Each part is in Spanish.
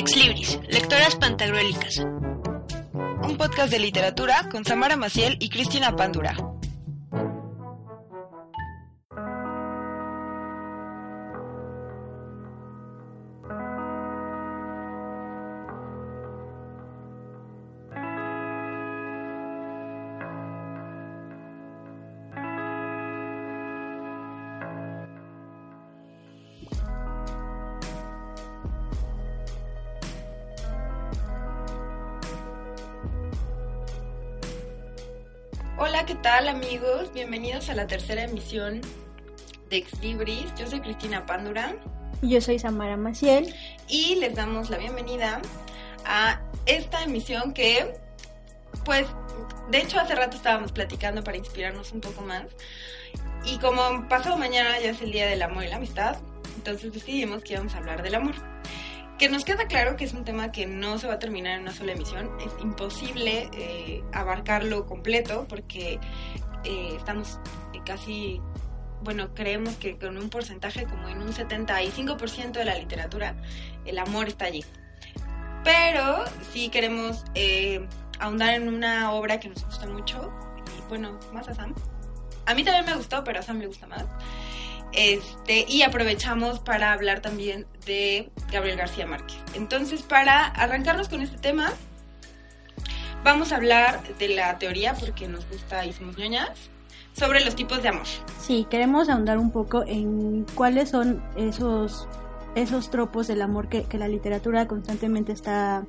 Ex Libris, Lectoras Pantagruélicas. Un podcast de literatura con Samara Maciel y Cristina Pándura. A la tercera emisión de Ex Libris. Yo soy Cristina Pándura Yo soy Samara Maciel. y les damos la bienvenida a esta emisión que, pues, de hecho hace rato estábamos platicando para inspirarnos un poco más. Y como pasado mañana ya es el Día del Amor y la Amistad, entonces decidimos que íbamos a hablar del amor. Que nos queda claro que es un tema que no se va a terminar en una sola emisión. Es imposible eh, abarcarlo completo porque eh, estamos casi, bueno, creemos que con un porcentaje como en un 75% de la literatura, el amor está allí. Pero sí queremos eh, ahondar en una obra que nos gusta mucho y bueno, más a Sam. A mí también me gustó, pero a Sam le gusta más. Este, y aprovechamos para hablar también de Gabriel García Márquez. Entonces, para arrancarnos con este tema, vamos a hablar de la teoría, porque nos gusta y somos ñoñas, sobre los tipos de amor. Sí, queremos ahondar un poco en cuáles son esos, esos tropos del amor que, que la literatura constantemente está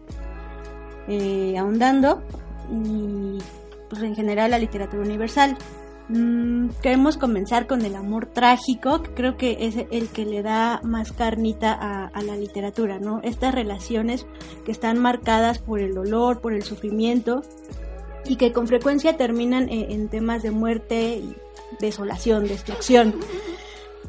eh, ahondando y pues en general la literatura universal. Mm, queremos comenzar con el amor trágico, que creo que es el que le da más carnita a, la literatura, ¿no? Estas relaciones que están marcadas por el dolor, por el sufrimiento y que con frecuencia terminan en, temas de muerte desolación, destrucción.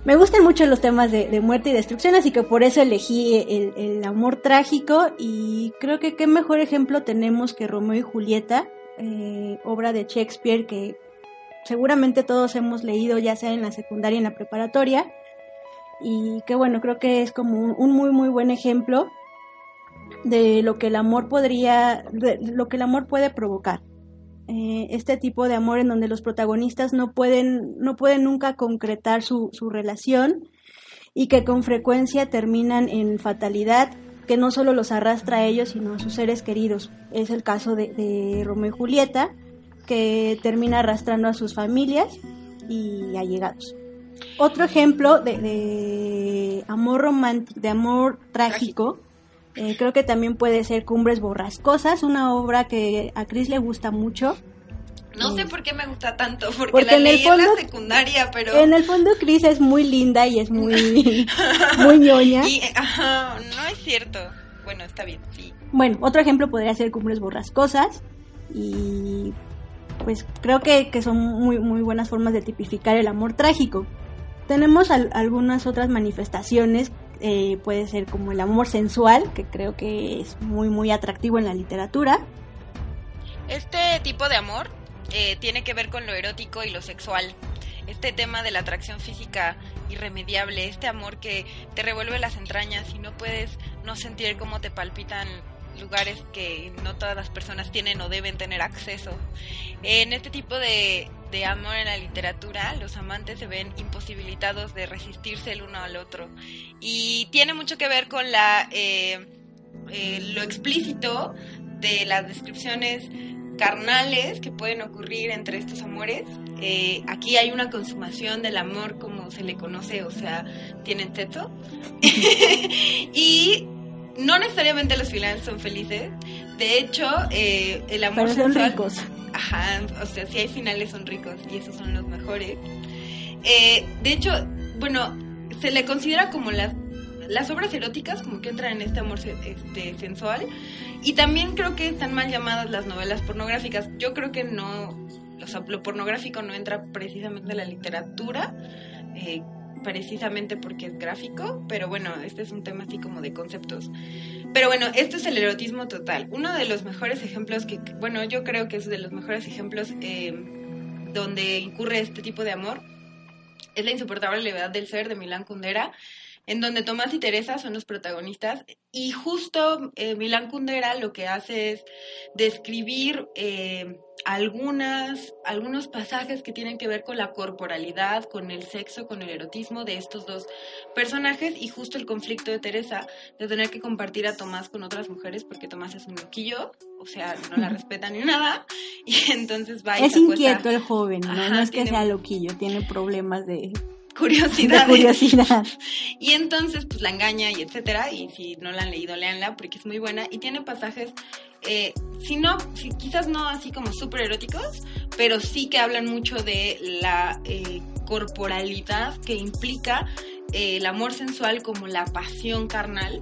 Me gustan mucho los temas de, muerte y destrucción, así que por eso elegí el, el amor trágico y creo que qué mejor ejemplo tenemos que Romeo y Julieta, eh, obra de Shakespeare que seguramente todos hemos leído ya sea en la secundaria y en la preparatoria y que bueno, creo que es como un, un muy muy buen ejemplo de lo que el amor podría, de lo que el amor puede provocar. Eh, este tipo de amor en donde los protagonistas no pueden, no pueden nunca concretar su, su relación y que con frecuencia terminan en fatalidad que no solo los arrastra a ellos, sino a sus seres queridos. Es el caso de, de Romeo y Julieta, que termina arrastrando a sus familias y allegados. Otro ejemplo de, de amor romántico, de amor trágico, eh, creo que también puede ser Cumbres Borrascosas, una obra que a Chris le gusta mucho. No sé Mm. por qué me gusta tanto, porque, Porque la en el leí en la fondo- secundaria, pero... En el fondo Chris es muy linda y es muy, muy ñoña. Y, ajá, no es cierto. Bueno, está bien, sí. Bueno, otro ejemplo podría ser Cumbres Borrascosas y pues creo que, que son muy, muy buenas formas de tipificar el amor trágico. Tenemos al- algunas otras manifestaciones, eh, puede ser como el amor sensual, que creo que es muy, muy atractivo en la literatura. Este tipo de amor eh, tiene que ver con lo erótico y lo sexual. Este tema de la atracción física irremediable, este amor que te revuelve las entrañas y no puedes no sentir cómo te palpitan lugares que no todas las personas tienen o deben tener acceso. En este tipo de, de amor en la literatura, los amantes se ven imposibilitados de resistirse el uno al otro. Y tiene mucho que ver con la, eh, eh, lo explícito de las descripciones carnales que pueden ocurrir entre estos amores. Eh, aquí hay una consumación del amor como se le conoce, o sea, tienen sexo. y no necesariamente los finales son felices. De hecho, eh, el amor Pero son sexual- ricos. Ajá, o sea, si hay finales son ricos y esos son los mejores. Eh, de hecho, bueno, se le considera como las, las obras eróticas como que entran en este amor este, sensual y también creo que están mal llamadas las novelas pornográficas. Yo creo que no, o sea, lo pornográfico no entra precisamente en la literatura. Eh, precisamente porque es gráfico, pero bueno, este es un tema así como de conceptos. Pero bueno, este es el erotismo total. Uno de los mejores ejemplos que, bueno, yo creo que es de los mejores ejemplos eh, donde incurre este tipo de amor es La insoportable levedad del ser de Milán Kundera, en donde Tomás y Teresa son los protagonistas. Y justo eh, Milán Kundera lo que hace es describir eh, algunas, algunos pasajes que tienen que ver con la corporalidad, con el sexo, con el erotismo de estos dos personajes y justo el conflicto de Teresa de tener que compartir a Tomás con otras mujeres porque Tomás es un loquillo, o sea, no la respeta ni nada y entonces va y Es inquieto el joven, ¿no? no es que sea loquillo, tiene problemas de curiosidad. curiosidad. Y entonces, pues la engaña y etcétera. Y si no la han leído, léanla porque es muy buena. Y tiene pasajes, eh, si no, si, quizás no así como súper eróticos, pero sí que hablan mucho de la eh, corporalidad que implica eh, el amor sensual como la pasión carnal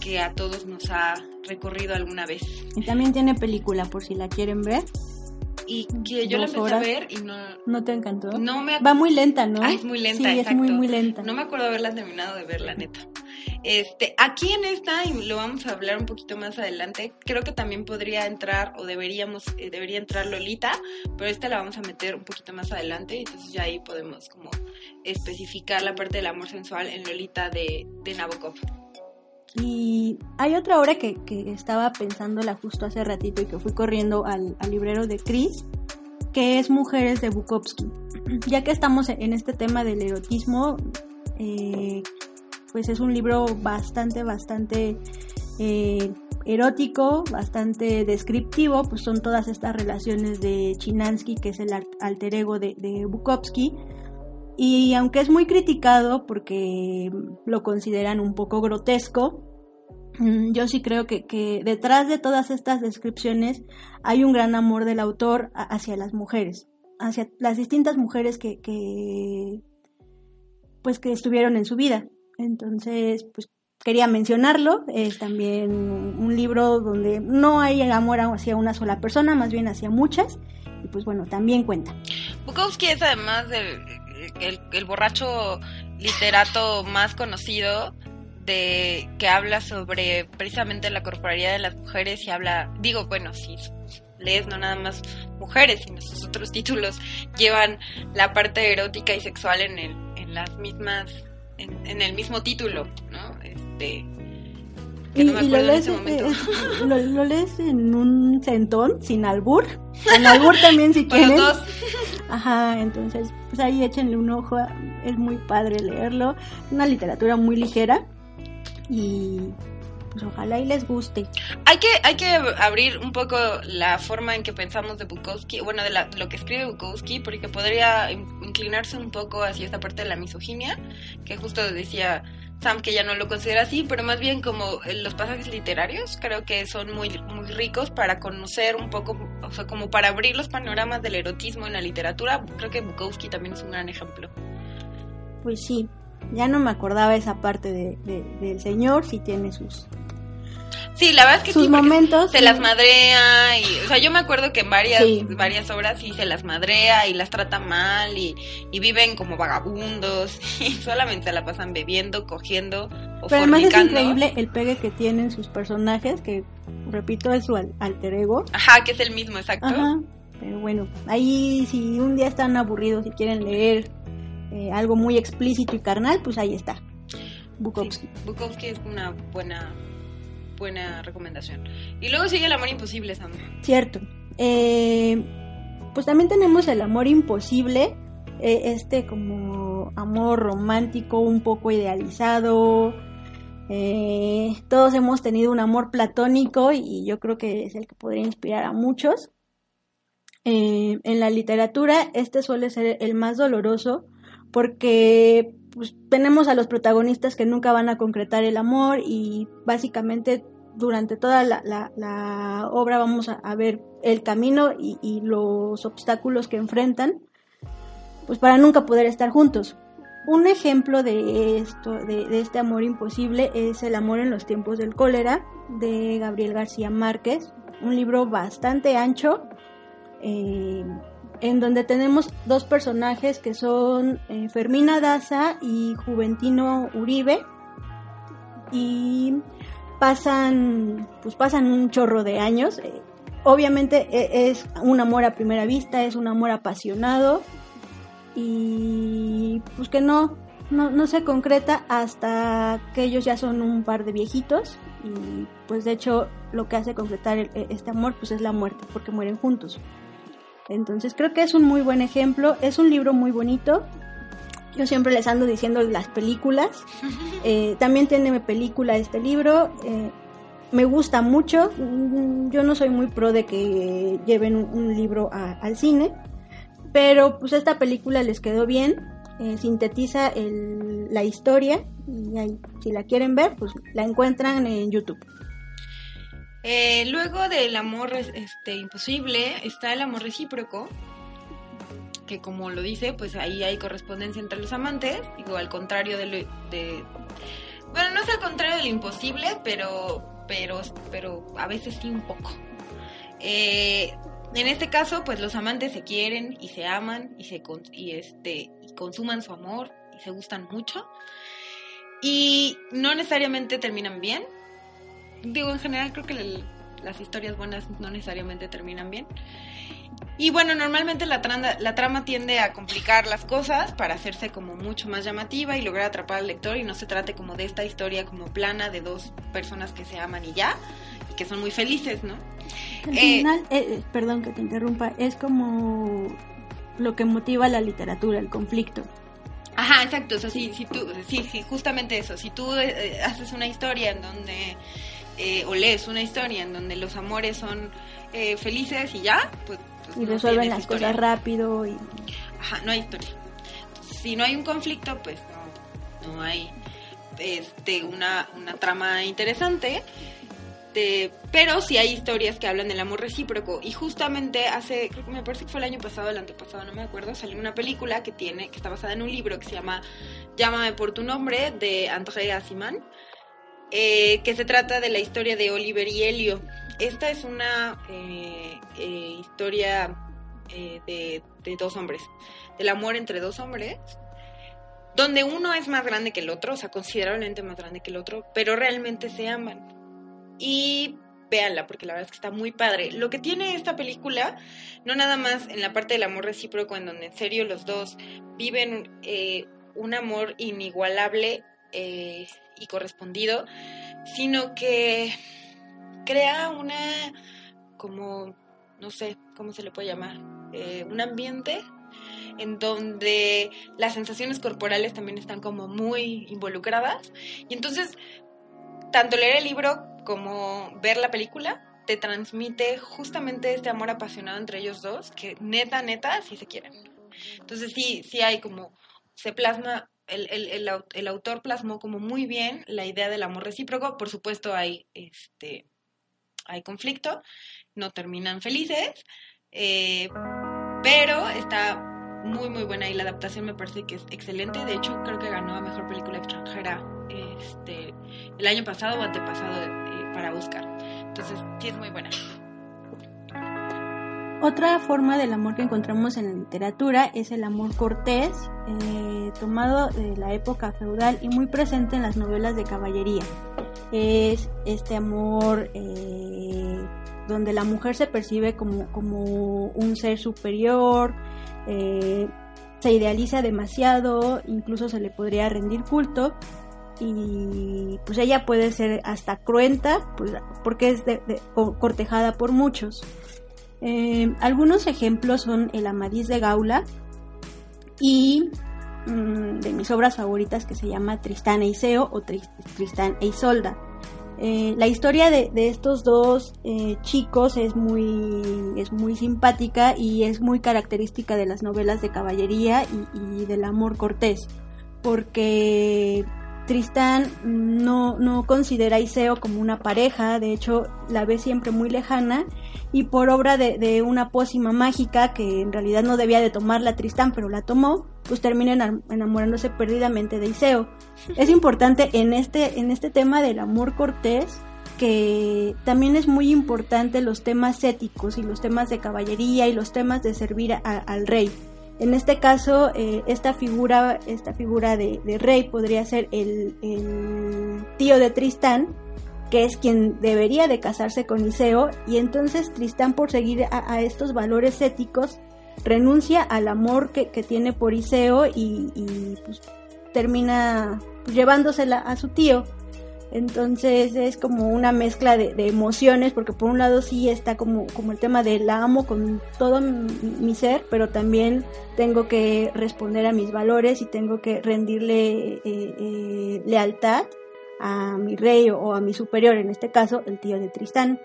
que a todos nos ha recorrido alguna vez. Y también tiene película por si la quieren ver y que yo la empecé a ver y no... ¿No te encantó? No me... Va muy lenta, ¿no? Ah, es muy lenta, sí, es muy, muy lenta. No me acuerdo haberla terminado de ver, la neta. Este, aquí en esta, y lo vamos a hablar un poquito más adelante, creo que también podría entrar, o deberíamos, eh, debería entrar Lolita, pero esta la vamos a meter un poquito más adelante, entonces ya ahí podemos como especificar la parte del amor sensual en Lolita de, de Nabokov. Y hay otra obra que, que, estaba pensándola justo hace ratito y que fui corriendo al, librero de Chris, que es Mujeres de Bukowski. Ya que estamos en este tema del erotismo, eh, pues es un libro bastante, bastante eh, erótico, bastante descriptivo, pues son todas estas relaciones de Chinansky, que es el alter ego de, de Bukowski, y aunque es muy criticado porque lo consideran un poco grotesco, mm, yo sí creo que, detrás de todas estas descripciones hay un gran amor del autor hacia las mujeres, hacia las distintas mujeres que, pues que estuvieron en su vida. Entonces, pues quería mencionarlo. Es también un libro donde no hay amor hacia una sola persona, más bien hacia muchas. Y pues bueno, también cuenta. Bukowski es además del el, borracho literato más conocido de que habla sobre precisamente la corporalidad de las mujeres y habla, digo, bueno, si lees no nada más mujeres, sino sus otros títulos llevan la parte erótica y sexual en el, en las mismas, en, el mismo título, ¿no? Este, y, lo, lees, lo, lees en un centón, sin albur. En albur también si quieren. Ajá, entonces, pues ahí échenle un ojo. Es muy padre leerlo. Una literatura muy ligera. Y pues ojalá y les guste. Hay que, hay que abrir un poco la forma en que pensamos de Bukowski, bueno, de lo que escribe Bukowski, porque podría inclinarse un poco hacia esta parte de la misoginia, que justo decía Sam que ya no lo considera así, pero más bien como eh, los pasajes literarios, creo que son muy, muy ricos para conocer un poco, o sea, como para abrir los panoramas del erotismo en la literatura. Creo que Bukowski también es un gran ejemplo. Pues sí, ya no me acordaba esa parte de, del señor, si tiene sus Sí, la verdad es que Sus momentos. Se las madrea y, o sea, yo me acuerdo que en varias, varias obras sí se las madrea y las trata mal y, viven como vagabundos y solamente la pasan bebiendo, cogiendo o Pero además es increíble el pegue que tienen sus personajes, que repito es su alter ego. Ajá, que es el mismo, exacto. Ajá. Pero bueno, ahí si un día están aburridos y quieren leer eh, algo muy explícito y carnal, pues ahí está. Bukowski. Bukowski es una buena buena recomendación. Y luego sigue el amor imposible, Sam. Cierto. Eh, pues también tenemos el amor imposible, eh, este como amor romántico, un poco idealizado. Eh, todos hemos tenido un amor platónico y yo creo que es el que podría inspirar a muchos. en la literatura este suele ser el más doloroso porque pues, tenemos a los protagonistas que nunca van a concretar el amor y básicamente durante toda la, obra vamos a, ver el camino y, los obstáculos que enfrentan, pues para nunca poder estar juntos. un ejemplo de esto, de, este amor imposible, es El amor en los tiempos del cólera de Gabriel García Márquez, un libro bastante ancho, eh, en donde tenemos dos personajes que son eh, Fermina Daza y Juventino Uribe, y pasan, pues pasan un chorro de años. Eh, obviamente e, es un amor a primera vista, es un amor apasionado y pues que no, no, se concreta hasta que ellos ya son un par de viejitos y pues de hecho lo que hace concretar e, este amor pues es la muerte porque mueren juntos. Entonces creo que es un muy buen ejemplo, es un libro muy bonito. Yo siempre les ando diciendo las películas. Eh, también tiene película este libro. Eh, me gusta mucho. Yo no soy muy pro de que lleven un, libro al cine, pero pues esta película les quedó bien. Eh, sintetiza la historia y ahí, si la quieren ver, pues la encuentran en YouTube. Eh, luego del amor este, imposible está el amor recíproco, que como lo dice, pues ahí hay correspondencia entre los amantes, digo, al contrario de, de bueno, no es al contrario de lo imposible, pero, pero, pero a veces sí un poco. Eh, en este caso, pues los amantes se quieren y se aman y se y este y consuman su amor y se gustan mucho y no necesariamente terminan bien. Digo, en general creo que las historias buenas no necesariamente terminan bien. Y bueno, normalmente la trama, la trama tiende a complicar las cosas para hacerse como mucho más llamativa y lograr atrapar al lector y no se trate como de esta historia como plana de dos personas que se aman y ya, y que son muy felices, ¿no? Al eh, final, eh, eh, perdón que te interrumpa, es como lo que motiva la literatura, el conflicto. Ajá, exacto, o sea, sí, si tú, sí, sí, justamente eso, si tú haces una historia en donde, o lees una historia en donde los amores son felices y ya, pues... pues y resuelven las cosas rápido y... Ajá, no hay historia. Si no hay un conflicto, pues no, no hay este, una, una trama interesante. Pero sí hay historias que hablan del amor recíproco. Y justamente hace, creo que me parece que fue el año pasado, el antepasado, no me acuerdo, salió una película que tiene, que está basada en un libro que se llama Llámame por tu nombre de André Asimán, eh, que se trata de la historia de Oliver y Helio. Esta es una eh, eh, historia de, de dos hombres, del amor entre dos hombres, donde uno es más grande que el otro, o sea, considerablemente más grande que el otro, pero realmente se aman y véanla porque la verdad es que está muy padre. Lo que tiene esta película, no nada más en la parte del amor recíproco, en donde en serio los dos viven un amor inigualable eh, y correspondido, sino que crea una, como, no sé, ¿cómo se le puede llamar? Eh, un ambiente en donde las sensaciones corporales también están como muy involucradas. Y entonces, tanto leer el libro como ver la película te transmite justamente este amor apasionado entre ellos dos, que neta, neta, sí se quieren. Entonces sí, sí hay como, se plasma, el, el, el, autor plasmó como muy bien la idea del amor recíproco, por supuesto hay, este, hay conflicto, no terminan felices, eh, pero está muy muy buena y la adaptación me parece que es excelente, de hecho creo que ganó a Mejor Película Extranjera este, el año pasado o antepasado para buscar. Entonces, sí es muy buena. Otra forma del amor que encontramos en la literatura es el amor cortés, eh, tomado de la época feudal y muy presente en las novelas de caballería. Es este amor eh, donde la mujer se percibe como, como un ser superior, eh, se idealiza demasiado, incluso se le podría rendir culto y pues ella puede ser hasta cruenta pues, porque es cortejada por muchos. Eh, algunos ejemplos son el Amadís de Gaula y mm, de mis obras favoritas que se llama Tristán e Iseo o Tristán e Isolda. Eh, la historia de, estos dos eh, chicos es muy, es muy simpática y es muy característica de las novelas de caballería y, y del amor cortés, porque Tristán no, no considera a Iseo como una pareja, de hecho la ve siempre muy lejana y por obra de, una pócima mágica que en realidad no debía de tomarla Tristán, pero la tomó, pues termina enam- enamorándose perdidamente de Iseo. Es importante en este, en este tema del amor cortés que también es muy importante los temas éticos y los temas de caballería y los temas de servir a- al rey. En este caso, eh, esta figura, esta figura de, rey podría ser el, tío de Tristán, que es quien debería de casarse con Iseo, y entonces Tristán por seguir a, estos valores éticos renuncia al amor que, que tiene por Iseo y, y, pues, termina pues, llevándosela a su tío. Entonces es como una mezcla de, emociones, porque por un lado sí está como, el tema de la amo con todo mi, ser, pero también tengo que responder a mis valores y tengo que rendirle eh, eh, lealtad a mi rey o a mi superior, en este caso el tío de Tristán.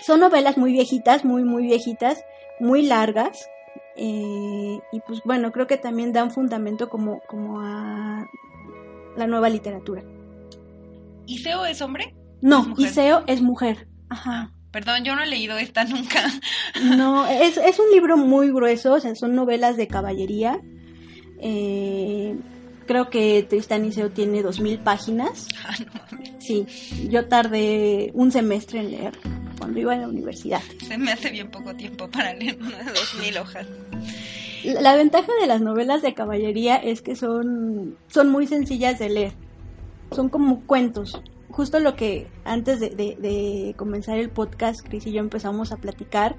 Son novelas muy viejitas, muy, muy viejitas, muy largas. eh, y pues bueno, creo que también dan fundamento como a la nueva literatura. ¿Iseo es hombre? No, Es. Iseo es mujer. Ajá. Perdón, yo no he leído esta nunca. No, es, es un libro muy grueso, o sea, son novelas de caballería. Eh, creo que Tristán Iseo tiene dos mil páginas. Ah, no mames, Sí, yo tardé un semestre en leer cuando iba a la universidad. se me hace bien poco tiempo para leer una de dos mil hojas. La la ventaja de las novelas de caballería es que son, son muy sencillas de leer. Son como cuentos. Justo lo que antes de, comenzar el podcast, Cris y yo empezamos a platicar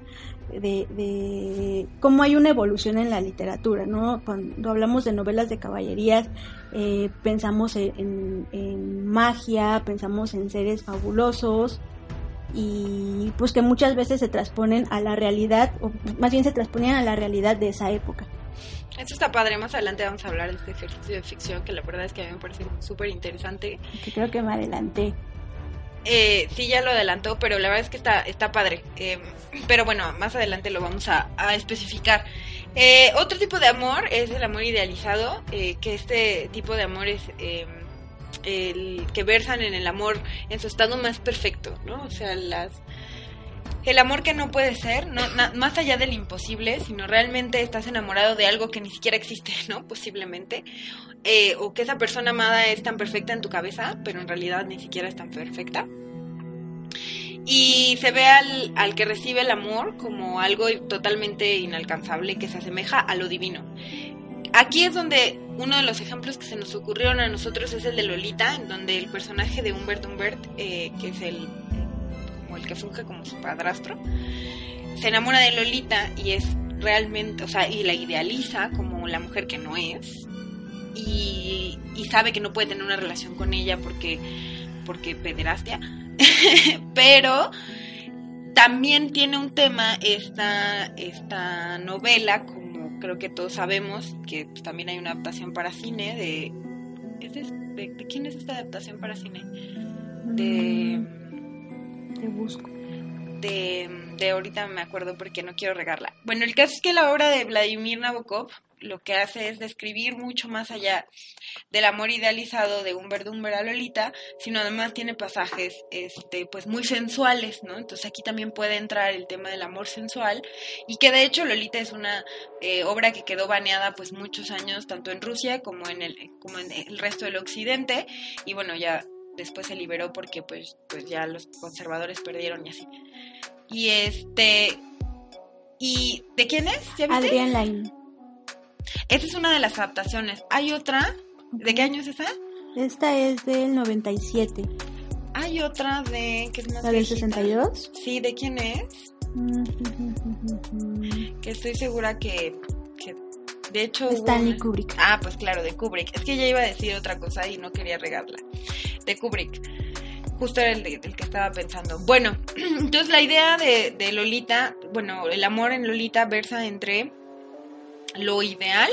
de, de cómo hay una evolución en la literatura, ¿no? Cuando hablamos de novelas de caballerías, eh, pensamos en, en- en magia, pensamos en seres fabulosos y pues que muchas veces se transponen a la realidad, o más bien se transponían a la realidad de esa época. Esto está padre, más adelante vamos a hablar de este ejercicio de ficción que la verdad es que a mí me parece súper interesante. Que creo que me adelanté. Eh, sí, ya lo adelantó, pero la verdad es que está, está padre. Eh, pero bueno, más adelante lo vamos a, a especificar. Eh, otro tipo de amor es el amor idealizado, eh, que este tipo de amor es eh, el que versan en el amor en su estado más perfecto, ¿no? O sea, las el amor que no puede ser, no, más allá del imposible, sino realmente estás enamorado de algo que ni siquiera existe, ¿no? Posiblemente. Eh, o que esa persona amada es tan perfecta en tu cabeza, pero en realidad ni siquiera es tan perfecta. Y se ve al, al que recibe el amor como algo totalmente inalcanzable que se asemeja a lo divino. Aquí es donde uno de los ejemplos que se nos ocurrieron a nosotros es el de Lolita, en donde el personaje de Humbert Humbert, eh, que es el, el que funge como su padrastro, se enamora de Lolita y es realmente, o sea, y la idealiza como la mujer que no es, y, sabe que no puede tener una relación con ella porque, porque pederastia, pero también tiene un tema esta, esta novela, como creo que todos sabemos, que también hay una adaptación para cine de... ¿es de, de- de quién es esta adaptación para cine? De... Te busco. de, de ahorita me acuerdo porque no quiero regarla. Bueno, el caso es que la obra de Vladimir Nabokov lo que hace es describir mucho más allá del amor idealizado de Humbert Dumber a Lolita, sino además tiene pasajes este pues muy sensuales, ¿no? Entonces aquí también puede entrar el tema del amor sensual y que de hecho Lolita es una eh, obra que quedó baneada pues muchos años tanto en Rusia como en el como en el resto del occidente y bueno, ya después se liberó porque pues pues ya los conservadores perdieron y así. Y este ¿Y de quién es? ¿Ya viste? Adrián Lain. Esa es una de las adaptaciones. Hay otra. ¿De qué año es esa? Esta es del 97. Hay otra de. que es más ¿La del viejita. 62? Sí, ¿de quién es? Que estoy segura que. que de hecho. Stanley una- Kubrick. Ah, pues claro, de Kubrick. Es que ya iba a decir otra cosa y no quería regarla. De Kubrick. Justo era el, de- el que estaba pensando. Bueno, entonces la idea de, de Lolita, bueno, el amor en Lolita versa entre lo ideal,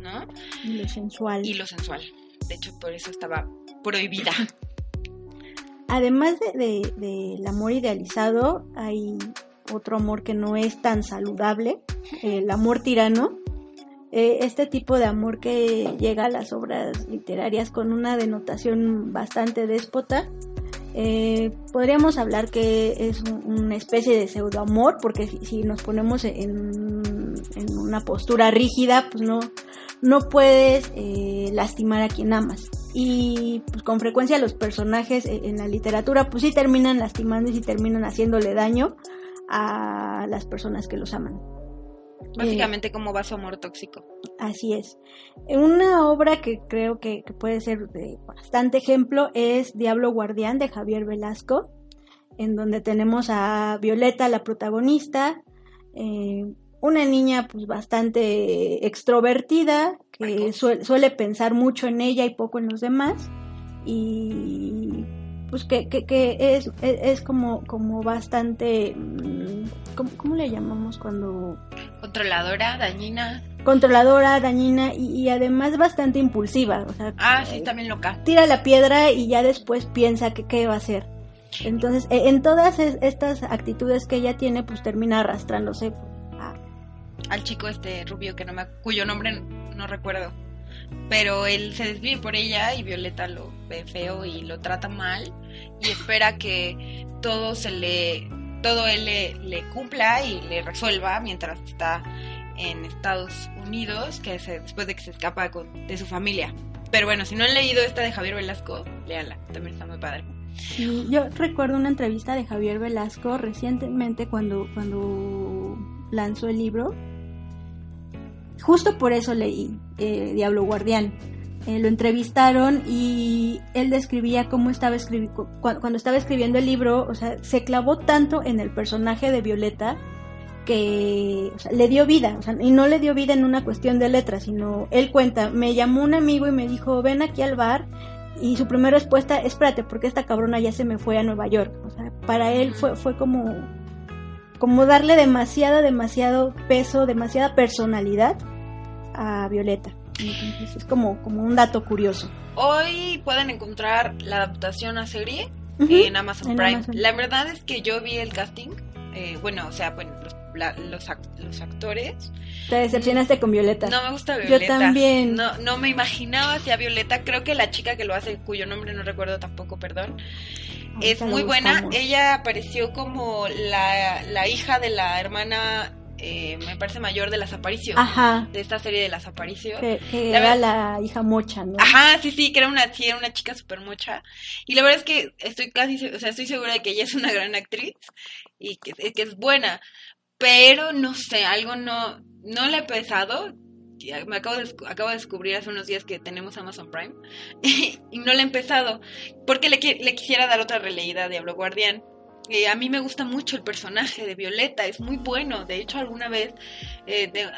¿no? Lo sensual. Y lo sensual. De hecho, por eso estaba prohibida. Además de, de- del amor idealizado, hay otro amor que no es tan saludable, el amor tirano. Eh, este tipo de amor que llega a las obras literarias con una denotación bastante déspota. Eh, podríamos hablar que es un- una especie de pseudoamor, porque si, si nos ponemos en, en una postura rígida, pues no, no puedes eh, lastimar a quien amas. Y pues con frecuencia los personajes eh, en la literatura pues sí terminan lastimando y sí terminan haciéndole daño a las personas que los aman. Básicamente como va su amor tóxico. Así es. Una obra que creo que, puede ser de bastante ejemplo es Diablo Guardián de Javier Velasco, en donde tenemos a Violeta, la protagonista, eh, una niña pues bastante extrovertida, que suele pensar mucho en ella y poco en los demás, y pues que, que, es, es, como, como bastante, mm, ¿cómo, le llamamos cuando? Controladora, dañina. Controladora, dañina y, además bastante impulsiva. O sea, ah, sí, también loca. Tira la piedra y ya después piensa que qué va a hacer. Entonces, e, en todas estas actitudes que ella tiene, pues termina arrastrándose al chico este rubio que no me cuyo nombre no recuerdo pero él se desvive por ella y Violeta lo ve feo y lo trata mal y espera que todo se le todo él le, cumpla y le resuelva mientras está en Estados Unidos que después de que se escapa de su familia. Pero bueno si no han leído esta de Javier Velasco léala también está muy padre. Yo recuerdo una entrevista de Javier Velasco recientemente cuando cuando lanzó el libro. Justo por eso leí eh, Diablo Guardián. Eh, lo entrevistaron y él describía cómo estaba escribiendo, cuando, estaba escribiendo el libro, o sea, se clavó tanto en el personaje de Violeta que le dio vida, o sea, y no le dio vida en una cuestión de letras, sino él cuenta, me llamó un amigo y me dijo, ven aquí al bar, y su primera respuesta, espérate, porque esta cabrona ya se me fue a Nueva York, o sea, para él fue, fue como, como darle demasiado, demasiado peso, demasiada personalidad a Violeta. Es como, como un dato curioso. Hoy pueden encontrar la adaptación a serie en Amazon Prime. La verdad es que yo vi el casting. Eh, bueno, o sea, bueno, los, los, los, actores. Te decepcionaste con Violeta. No me gusta Violeta. Yo también. No, no me imaginaba hacia Violeta. Creo que la chica que lo hace, cuyo nombre no recuerdo tampoco, perdón, es muy buena. Ella apareció como la, la hija de la hermana eh, me parece mayor de las Aparicio. Ajá. De esta serie de las Aparicio. Que, era la hija mocha, ¿no? Ajá, sí, sí, que era una, sí, era una chica súper mocha. Y la verdad es que estoy casi, o sea, estoy segura de que ella es una gran actriz y que, que es buena. Pero no sé, algo no, no le he pesado. Me acabo de, acabo de descubrir hace unos días que tenemos Amazon Prime y, no le he empezado porque le, le quisiera dar otra releída a Diablo Guardián eh, a mí me gusta mucho el personaje de Violeta, es muy bueno. De hecho, alguna vez, eh, de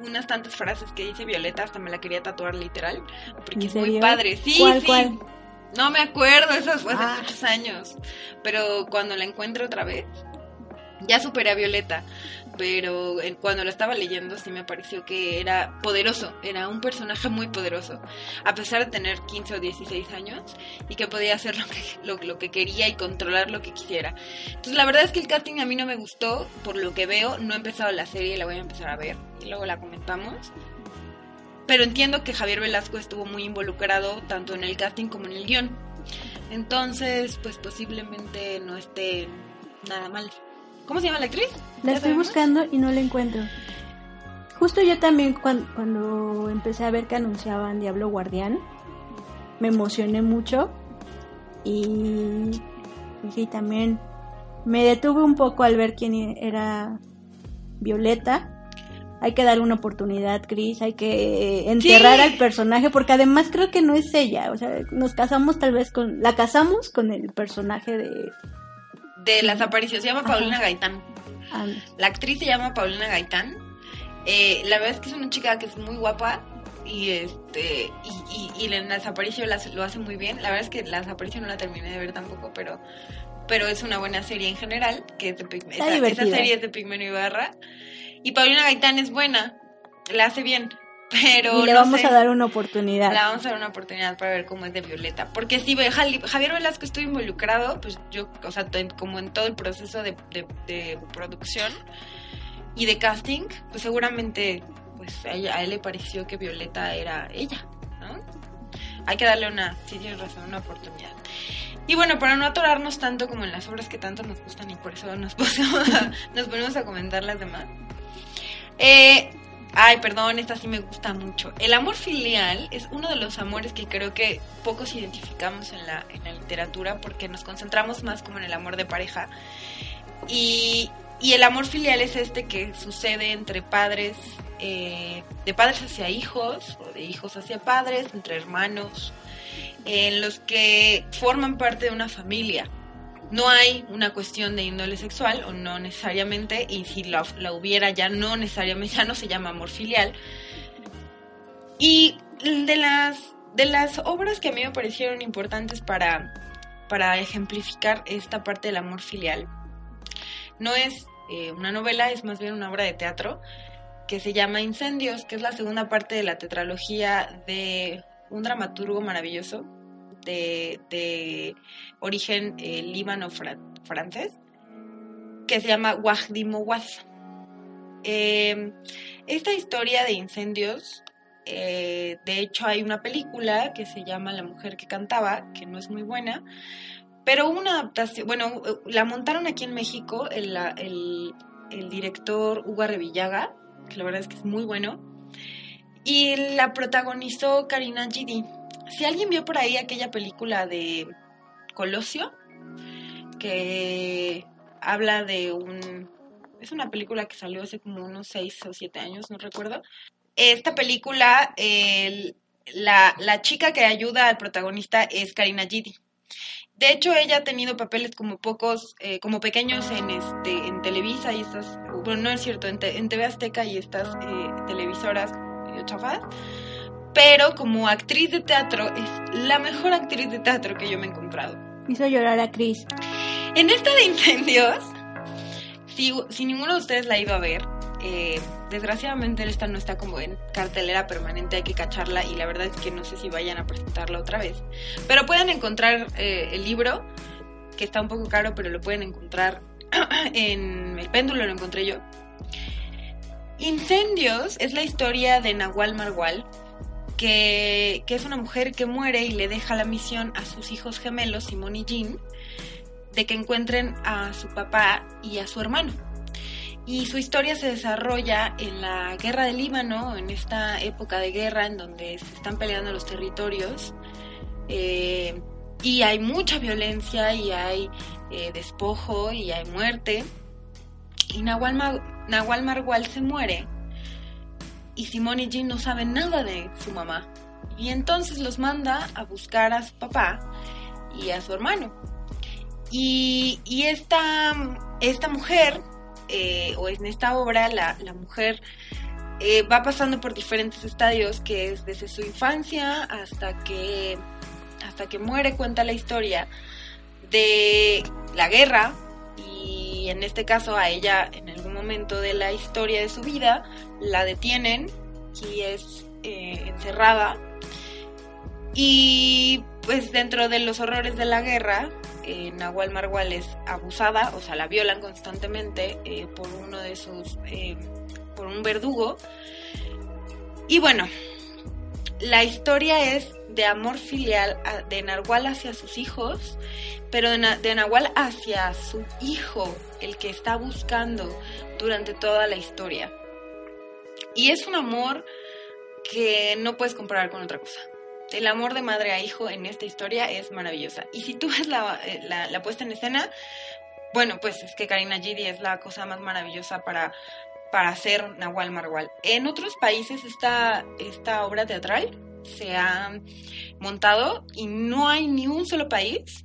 unas tantas frases que dice Violeta, hasta me la quería tatuar literal, porque es muy padre. Sí, sí. No me acuerdo, eso fue hace ah. muchos años. Pero cuando la encuentro otra vez, ya superé a Violeta pero cuando lo estaba leyendo sí me pareció que era poderoso, era un personaje muy poderoso, a pesar de tener 15 o 16 años y que podía hacer lo que, quería y controlar lo que quisiera. Entonces la verdad es que el casting a mí no me gustó, por lo que veo, no he empezado la serie, la voy a empezar a ver y luego la comentamos. Pero entiendo que Javier Velasco estuvo muy involucrado tanto en el casting como en el guion. Entonces, pues posiblemente no esté nada mal. ¿Cómo se llama la actriz? La estoy buscando y no la encuentro. Justo yo también cuando, empecé a ver que anunciaban Diablo Guardián, me emocioné mucho y, sí, también me detuve un poco al ver quién era Violeta. Hay que darle una oportunidad, Chris, hay que enterrar al personaje porque además creo que no es ella, o sea, nos casamos tal vez con la casamos con el personaje de de las apariciones. Se llama Paulina Gaitán. La actriz se llama Paulina Gaitán. Eh, la verdad es que es una chica que es muy guapa y este y, y, en las apariciones lo hace muy bien. La verdad es que las apariciones no la terminé de ver tampoco, pero pero es una buena serie en general, que es de esa, serie es de Pigmeno Ibarra. Y Paulina Gaitán es buena, la hace bien. Pero y le vamos a dar una oportunidad. Le vamos a dar una oportunidad para ver cómo es de Violeta. Porque si Javier Velasco estuvo involucrado, pues yo, o sea, como en todo el proceso de, producción y de casting, pues seguramente pues a, él le pareció que Violeta era ella, ¿no? Hay que darle una, si tienes razón, una oportunidad. Y bueno, para no atorarnos tanto como en las obras que tanto nos gustan y por eso nos, nos ponemos a comentar las demás. Eh, Ay, perdón, esta sí me gusta mucho. El amor filial es uno de los amores que creo que pocos identificamos en la, en la literatura porque nos concentramos más como en el amor de pareja. Y, y el amor filial es este que sucede entre padres, eh, de padres hacia hijos, o de hijos hacia padres, entre hermanos, en los que forman parte de una familia. No hay una cuestión de índole sexual, o no necesariamente, y si la, hubiera ya no necesariamente, ya no se llama amor filial. Y de las, de las obras que a mí me parecieron importantes para, para ejemplificar esta parte del amor filial, no es eh, una novela, es más bien una obra de teatro que se llama Incendios, que es la segunda parte de la tetralogía de un dramaturgo maravilloso de, origen eh, líbano-francés, que se llama Wajdi Mouaz. Eh, esta historia de incendios, eh, de hecho hay una película que se llama La mujer que cantaba, que no es muy buena, pero una adaptación, bueno, la montaron aquí en México el, el, el director Hugo Revillaga, que la verdad es que es muy bueno, y la protagonizó Karina Gidi. Si alguien vio por ahí aquella película de Colosio, que habla de un... Es una película que salió hace como unos 6 o 7 años, no recuerdo. Esta película, el, la, la chica que ayuda al protagonista es Karina Gidi. De hecho, ella ha tenido papeles como pocos, eh, como pequeños en este, en Televisa y estas, bueno, no es cierto, en, te, en TV Azteca y estas eh, televisoras eh, chafadas. Pero como actriz de teatro, es la mejor actriz de teatro que yo me he encontrado. Hizo llorar a Chris. En esta de incendios, si, si ninguno de ustedes la ha ido a ver, eh, desgraciadamente esta no está como en cartelera permanente, hay que cacharla y la verdad es que no sé si vayan a presentarla otra vez. Pero pueden encontrar eh, el libro, que está un poco caro, pero lo pueden encontrar en el péndulo, lo encontré yo. Incendios es la historia de Nahual Margual, que, es una mujer que muere y le deja la misión a sus hijos gemelos, Simón y Jean, de que encuentren a su papá y a su hermano. Y su historia se desarrolla en la guerra del Líbano, en esta época de guerra en donde se están peleando los territorios. Eh, y hay mucha violencia y hay eh, despojo y hay muerte. Y Nahual, Nahual Margual se muere y Simón y Jean no saben nada de su mamá. Y entonces los manda a buscar a su papá y a su hermano. Y, y esta, esta mujer, eh, o en esta obra, la, la mujer eh, va pasando por diferentes estadios, que es desde su infancia hasta que, hasta que muere, cuenta la historia de la guerra, y en este caso a ella en algún momento de la historia de su vida la detienen y es eh, encerrada. Y pues dentro de los horrores de la guerra eh, Nahual Margual es abusada, o sea la violan constantemente eh, por uno de sus eh, por un verdugo. Y bueno la historia es de amor filial de Nahual hacia sus hijos pero de, Nahual hacia su hijo, el que está buscando durante toda la historia. Y es un amor que no puedes comparar con otra cosa. El amor de madre a hijo en esta historia es maravillosa. Y si tú ves la, eh, la, puesta en escena, bueno, pues es que Karina Gidi es la cosa más maravillosa para, para hacer Nahual Margual. En otros países esta, esta obra teatral se ha montado y no hay ni un solo país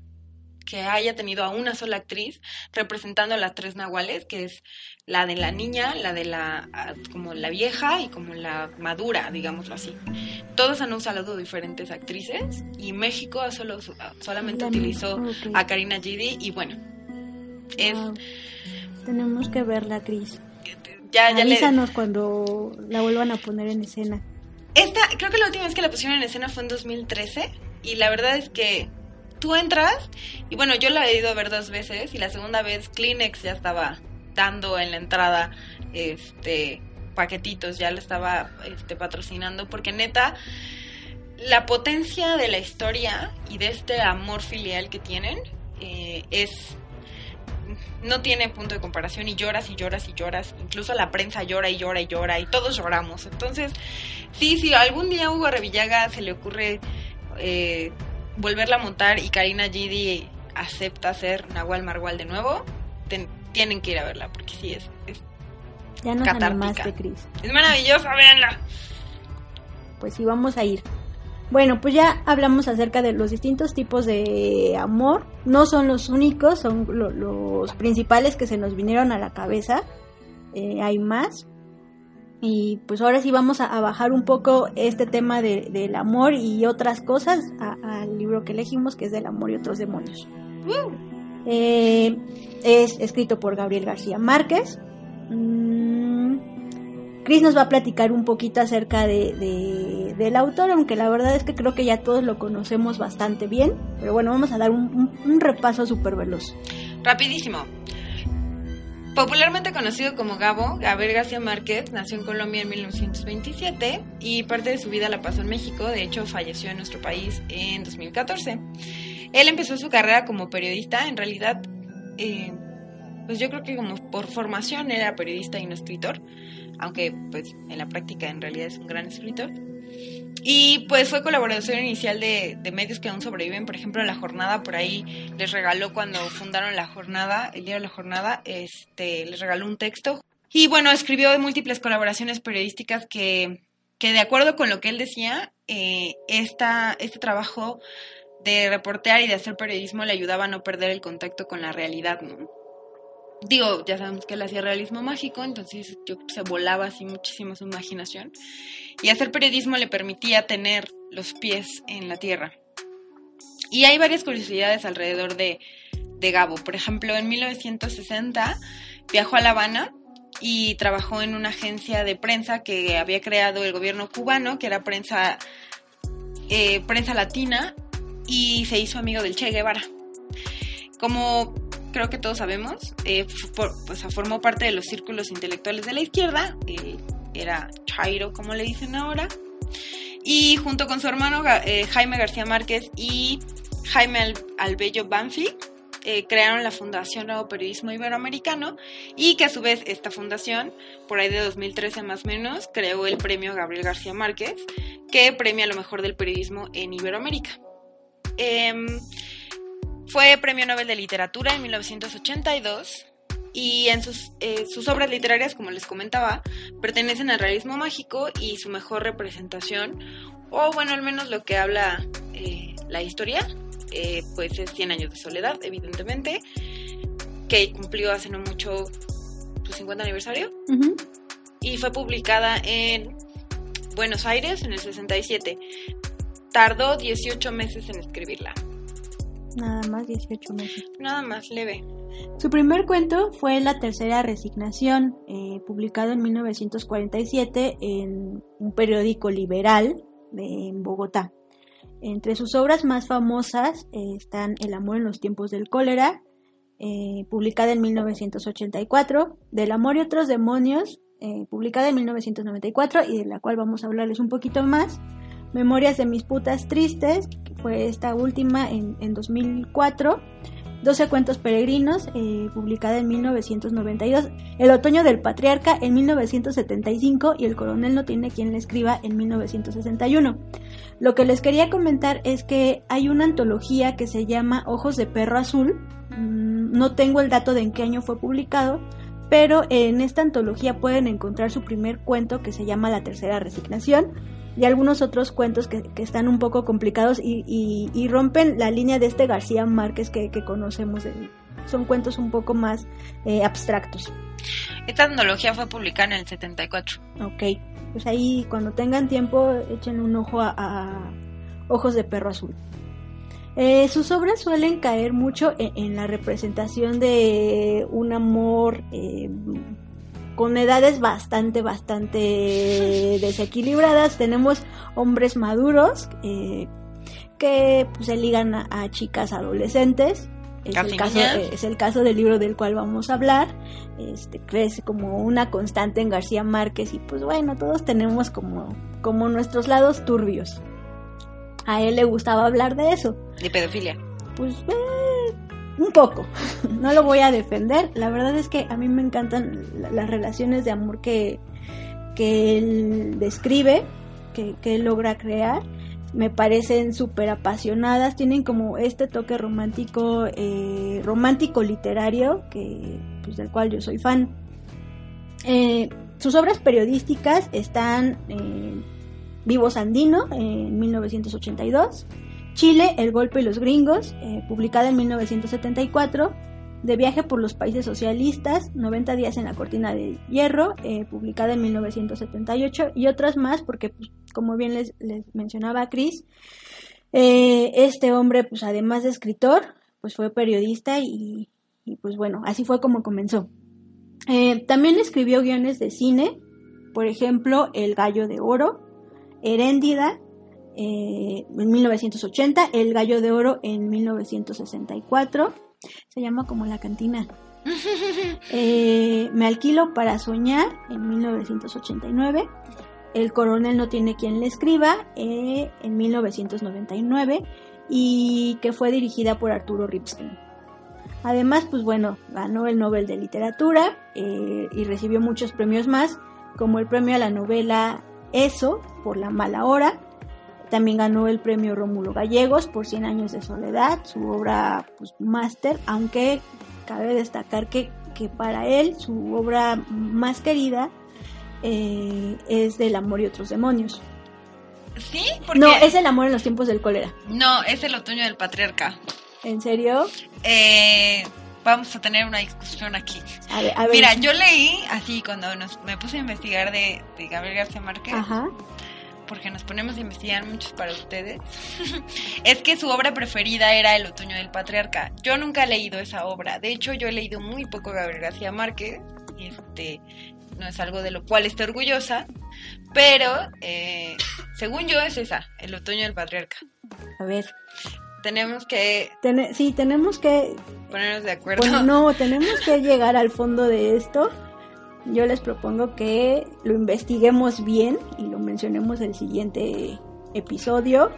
que haya tenido a una sola actriz representando a las tres nahuales, que es la de la niña, la de la como la vieja y como la madura, digámoslo así. Todos han usado diferentes actrices y México solo, solamente utilizó okay. a Karina Gidi y bueno, es... Wow. Tenemos que verla, Cris. Ya, ya Avísanos le... cuando la vuelvan a poner en escena. Esta, creo que la última vez que la pusieron en escena fue en 2013 y la verdad es que tú entras y bueno, yo la he ido a ver dos veces y la segunda vez Kleenex ya estaba dando en la entrada este paquetitos, ya le estaba este, patrocinando porque neta la potencia de la historia y de este amor filial que tienen eh, es no tiene punto de comparación y lloras y lloras y lloras. Incluso la prensa llora y llora y llora y todos lloramos. Entonces, sí, si algún día a Hugo Revillaga se le ocurre eh, volverla a montar y Karina Gidi acepta ser Nahual Margual de nuevo, tienen que ir a verla porque sí es, es ya nos animaste, Cris. Es maravillosa, véanla. Pues sí, vamos a ir. Bueno, pues ya hablamos acerca de los distintos tipos de amor. No son los únicos, son los principales que se nos vinieron a la cabeza. Eh, hay más. Y pues ahora sí vamos a, bajar un poco este tema del amor y otras cosas al libro que elegimos, que es del amor y otros demonios. Eh, es escrito por Gabriel García Márquez. Mm, Chris nos va a platicar un poquito acerca de, del autor, aunque la verdad es que creo que ya todos lo conocemos bastante bien. Pero bueno, vamos a dar un, repaso súper veloz. Rapidísimo. Popularmente conocido como Gabo, Gabriel García Márquez nació en Colombia en 1927 y parte de su vida la pasó en México, de hecho falleció en nuestro país en 2014. Él empezó su carrera como periodista, en realidad, eh, pues yo creo que como por formación era periodista y no escritor aunque pues en la práctica en realidad es un gran escritor. Y pues fue colaborador inicial de, medios que aún sobreviven, por ejemplo La Jornada, por ahí les regaló cuando fundaron La Jornada, el día de La Jornada, este, les regaló un texto. Y bueno, escribió múltiples colaboraciones periodísticas que, que de acuerdo con lo que él decía, eh, esta, este trabajo de reportear y de hacer periodismo le ayudaba a no perder el contacto con la realidad, ¿no? Digo, ya sabemos que él hacía realismo mágico, entonces yo se volaba así muchísimo su imaginación. Y hacer periodismo le permitía tener los pies en la tierra. Y hay varias curiosidades alrededor de, de Gabo. Por ejemplo, en 1960 viajó a La Habana y trabajó en una agencia de prensa que había creado el gobierno cubano, que era prensa, eh, prensa latina, y se hizo amigo del Che Guevara. Como creo que todos sabemos, eh, pues, formó parte de los círculos intelectuales de la izquierda, eh, era Chairo, como le dicen ahora, y junto con su hermano eh, Jaime García Márquez y Jaime Albello Banfi, crearon la Fundación Nuevo Periodismo Iberoamericano y que a su vez esta fundación, por ahí de 2013 más o menos, creó el premio Gabriel García Márquez, que premia lo mejor del periodismo en Iberoamérica. Em, fue Premio Nobel de Literatura en 1982 y en sus, eh, sus, obras literarias, como les comentaba, pertenecen al realismo mágico y su mejor representación, o bueno, al menos lo que habla eh, la historia, eh, pues es Cien años de soledad, evidentemente, que cumplió hace no mucho su 50 aniversario y fue publicada en Buenos Aires en el 67. Tardó 18 meses en escribirla. Nada más 18 meses. Nada más leve. Su primer cuento fue La Tercera Resignación, eh, publicado en 1947 en un periódico liberal de, en Bogotá. Entre sus obras más famosas eh, están El amor en los tiempos del cólera, eh, publicada en 1984, Del amor y otros demonios, publicada en 1994 y de la cual vamos a hablarles un poquito más. Memorias de mis putas tristes, que fue esta última en, en 2004. 12 cuentos peregrinos, eh, publicada en 1992, El otoño del patriarca en 1975 y El coronel no tiene quien le escriba en 1961. Lo que les quería comentar es que hay una antología que se llama Ojos de perro azul, mm, no tengo el dato de en qué año fue publicado, pero en esta antología pueden encontrar su primer cuento que se llama La tercera resignación, y algunos otros cuentos que, están un poco complicados y, rompen la línea de este García Márquez que, conocemos. son cuentos un poco más eh, abstractos. Esta antología fue publicada en el 74. Ok, pues ahí cuando tengan tiempo echen un ojo a, Ojos de Perro Azul. Eh, sus obras suelen caer mucho en, la representación de un amor eh, con edades bastante, bastante desequilibradas. Tenemos hombres maduros eh, que pues, se ligan a, chicas adolescentes. Es el, caso, es el, caso, del libro del cual vamos a hablar. Este, crece como una constante en García Márquez y pues bueno, todos tenemos como, como nuestros lados turbios. A él le gustaba hablar de eso. ¿De pedofilia? Pues eh, un poco, no lo voy a defender, la verdad es que a mí me encantan las relaciones de amor que, que él describe, que, que él logra crear, me parecen súper apasionadas, tienen como este toque romántico, eh, romántico literario, que, pues, del cual yo soy fan. Eh, sus obras periodísticas están en Vivo Sandino en 1982, Chile, El Golpe y los Gringos, eh, publicada en 1974, De Viaje por los Países Socialistas, 90 días en la Cortina de Hierro, eh, publicada en 1978, y otras más, porque pues, como bien les, mencionaba Chris, eh, este hombre, pues además de escritor, pues fue periodista y, pues bueno, así fue como comenzó. también escribió guiones de cine, por ejemplo, El Gallo de Oro, Heréndida, eh, en 1980, El Gallo de Oro en 1964, se llama como La Cantina. Eh, me alquilo para soñar en 1989. El coronel no tiene quien le escriba eh, en 1999 y que fue dirigida por Arturo Ripstein. Además, pues bueno, ganó el Nobel de Literatura y recibió muchos premios más, como el premio a la novela Eso por la mala hora, también ganó el premio Rómulo Gallegos por 100 años de soledad, su obra pues, máster, aunque cabe destacar que, que, para él su obra más querida eh, es Del amor y otros demonios. ¿Sí? No, es El amor en los tiempos del cólera. No, es El otoño del patriarca. ¿En serio? Eh, vamos a tener una discusión aquí. Mira, yo leí así cuando me puse a investigar de, de Gabriel García Márquez. Ajá porque nos ponemos a investigar muchos para ustedes, es que su obra preferida era El otoño del patriarca. Yo nunca he leído esa obra. De hecho, yo he leído muy poco Gabriel García Márquez. Este, no es algo de lo cual esté orgullosa, pero eh, según yo es esa, El otoño del patriarca. A ver. Tenemos que... sí, tenemos que... Ponernos de acuerdo. Pues no, tenemos que llegar al fondo de esto yo les propongo que lo investiguemos bien y lo mencionemos el siguiente episodio.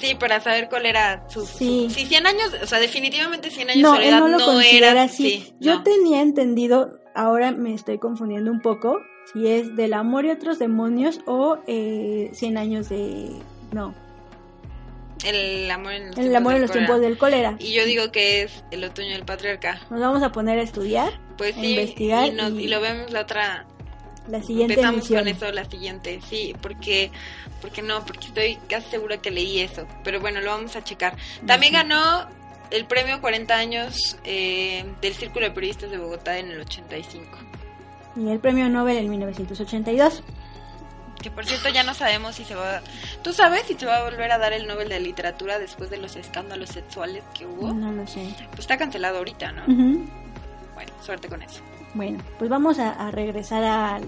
Sí, para saber cuál era su... Sí. 100 años, o sea, definitivamente 100 años no, de soledad no, lo no era así. yo tenía entendido, ahora me estoy confundiendo un poco, si es del amor y otros demonios o eh, 100 años de... No, el amor en los, el tiempos, amor en los tiempos del cólera. Y yo digo que es el otoño del patriarca. Nos vamos a poner a estudiar, pues a investigar. Y, lo vemos la otra. La siguiente Empezamos con eso la siguiente, sí, porque, porque no, porque estoy casi segura que leí eso. Pero bueno, lo vamos a checar. También ganó el premio 40 años eh, del Círculo de Periodistas de Bogotá en el 85. Y el premio Nobel en 1982 que por cierto ya no sabemos si se va... ¿Tú sabes si se va a volver a dar el Nobel de Literatura después de los escándalos sexuales que hubo? No lo sé. Pues está cancelado ahorita, ¿no? Bueno, suerte con eso. Bueno, pues vamos a, regresar al,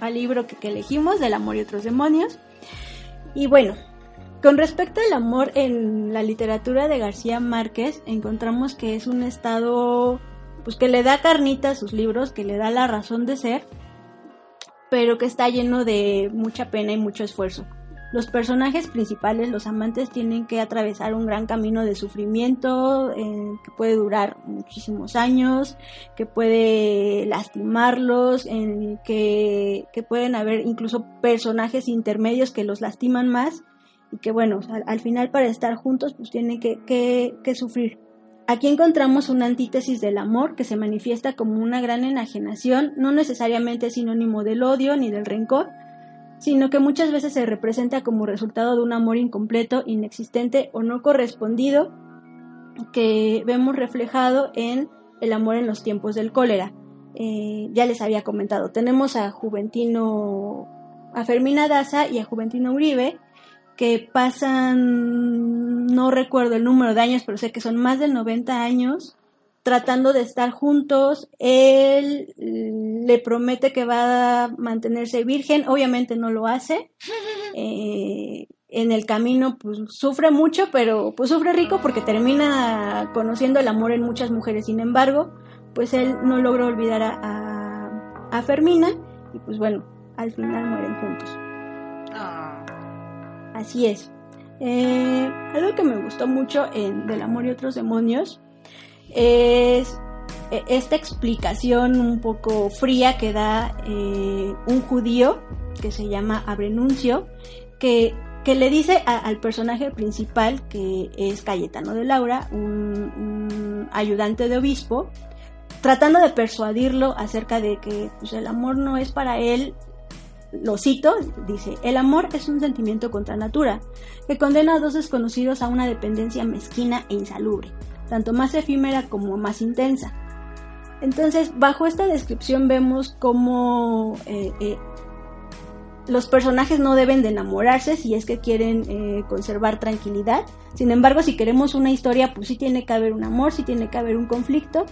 al libro que, que elegimos, del amor y otros demonios. Y bueno, con respecto al amor en la literatura de García Márquez, encontramos que es un estado pues que le da carnita a sus libros, que le da la razón de ser pero que está lleno de mucha pena y mucho esfuerzo. Los personajes principales, los amantes, tienen que atravesar un gran camino de sufrimiento eh, que puede durar muchísimos años, que puede lastimarlos, en que, pueden haber incluso personajes intermedios que los lastiman más y que bueno, al, final para estar juntos pues tienen que, que sufrir. Aquí encontramos una antítesis del amor que se manifiesta como una gran enajenación, no necesariamente sinónimo del odio ni del rencor, sino que muchas veces se representa como resultado de un amor incompleto, inexistente o no correspondido que vemos reflejado en el amor en los tiempos del cólera. Eh, ya les había comentado, tenemos a Juventino, a Fermina Daza y a Juventino Uribe, que pasan, no recuerdo el número de años, pero sé que son más de 90 años tratando de estar juntos. Él le promete que va a mantenerse virgen, obviamente no lo hace. Eh, en el camino pues sufre mucho, pero pues sufre rico porque termina conociendo el amor en muchas mujeres. Sin embargo, pues él no logra olvidar a, a Fermina y pues bueno, al final mueren juntos. Así es. Eh, algo que me gustó mucho en Del amor y otros demonios es eh, esta explicación un poco fría que da eh, un judío que se llama Abrenuncio, que, que le dice al personaje principal, que es Cayetano de Laura, un, ayudante de obispo, tratando de persuadirlo acerca de que pues, el amor no es para él lo cito, dice, el amor es un sentimiento contra natura, que condena a dos desconocidos a una dependencia mezquina e insalubre, tanto más efímera como más intensa. Entonces, bajo esta descripción vemos cómo eh, eh, los personajes no deben de enamorarse si es que quieren eh, conservar tranquilidad. Sin embargo, si queremos una historia, pues sí tiene que haber un amor, sí tiene que haber un conflicto.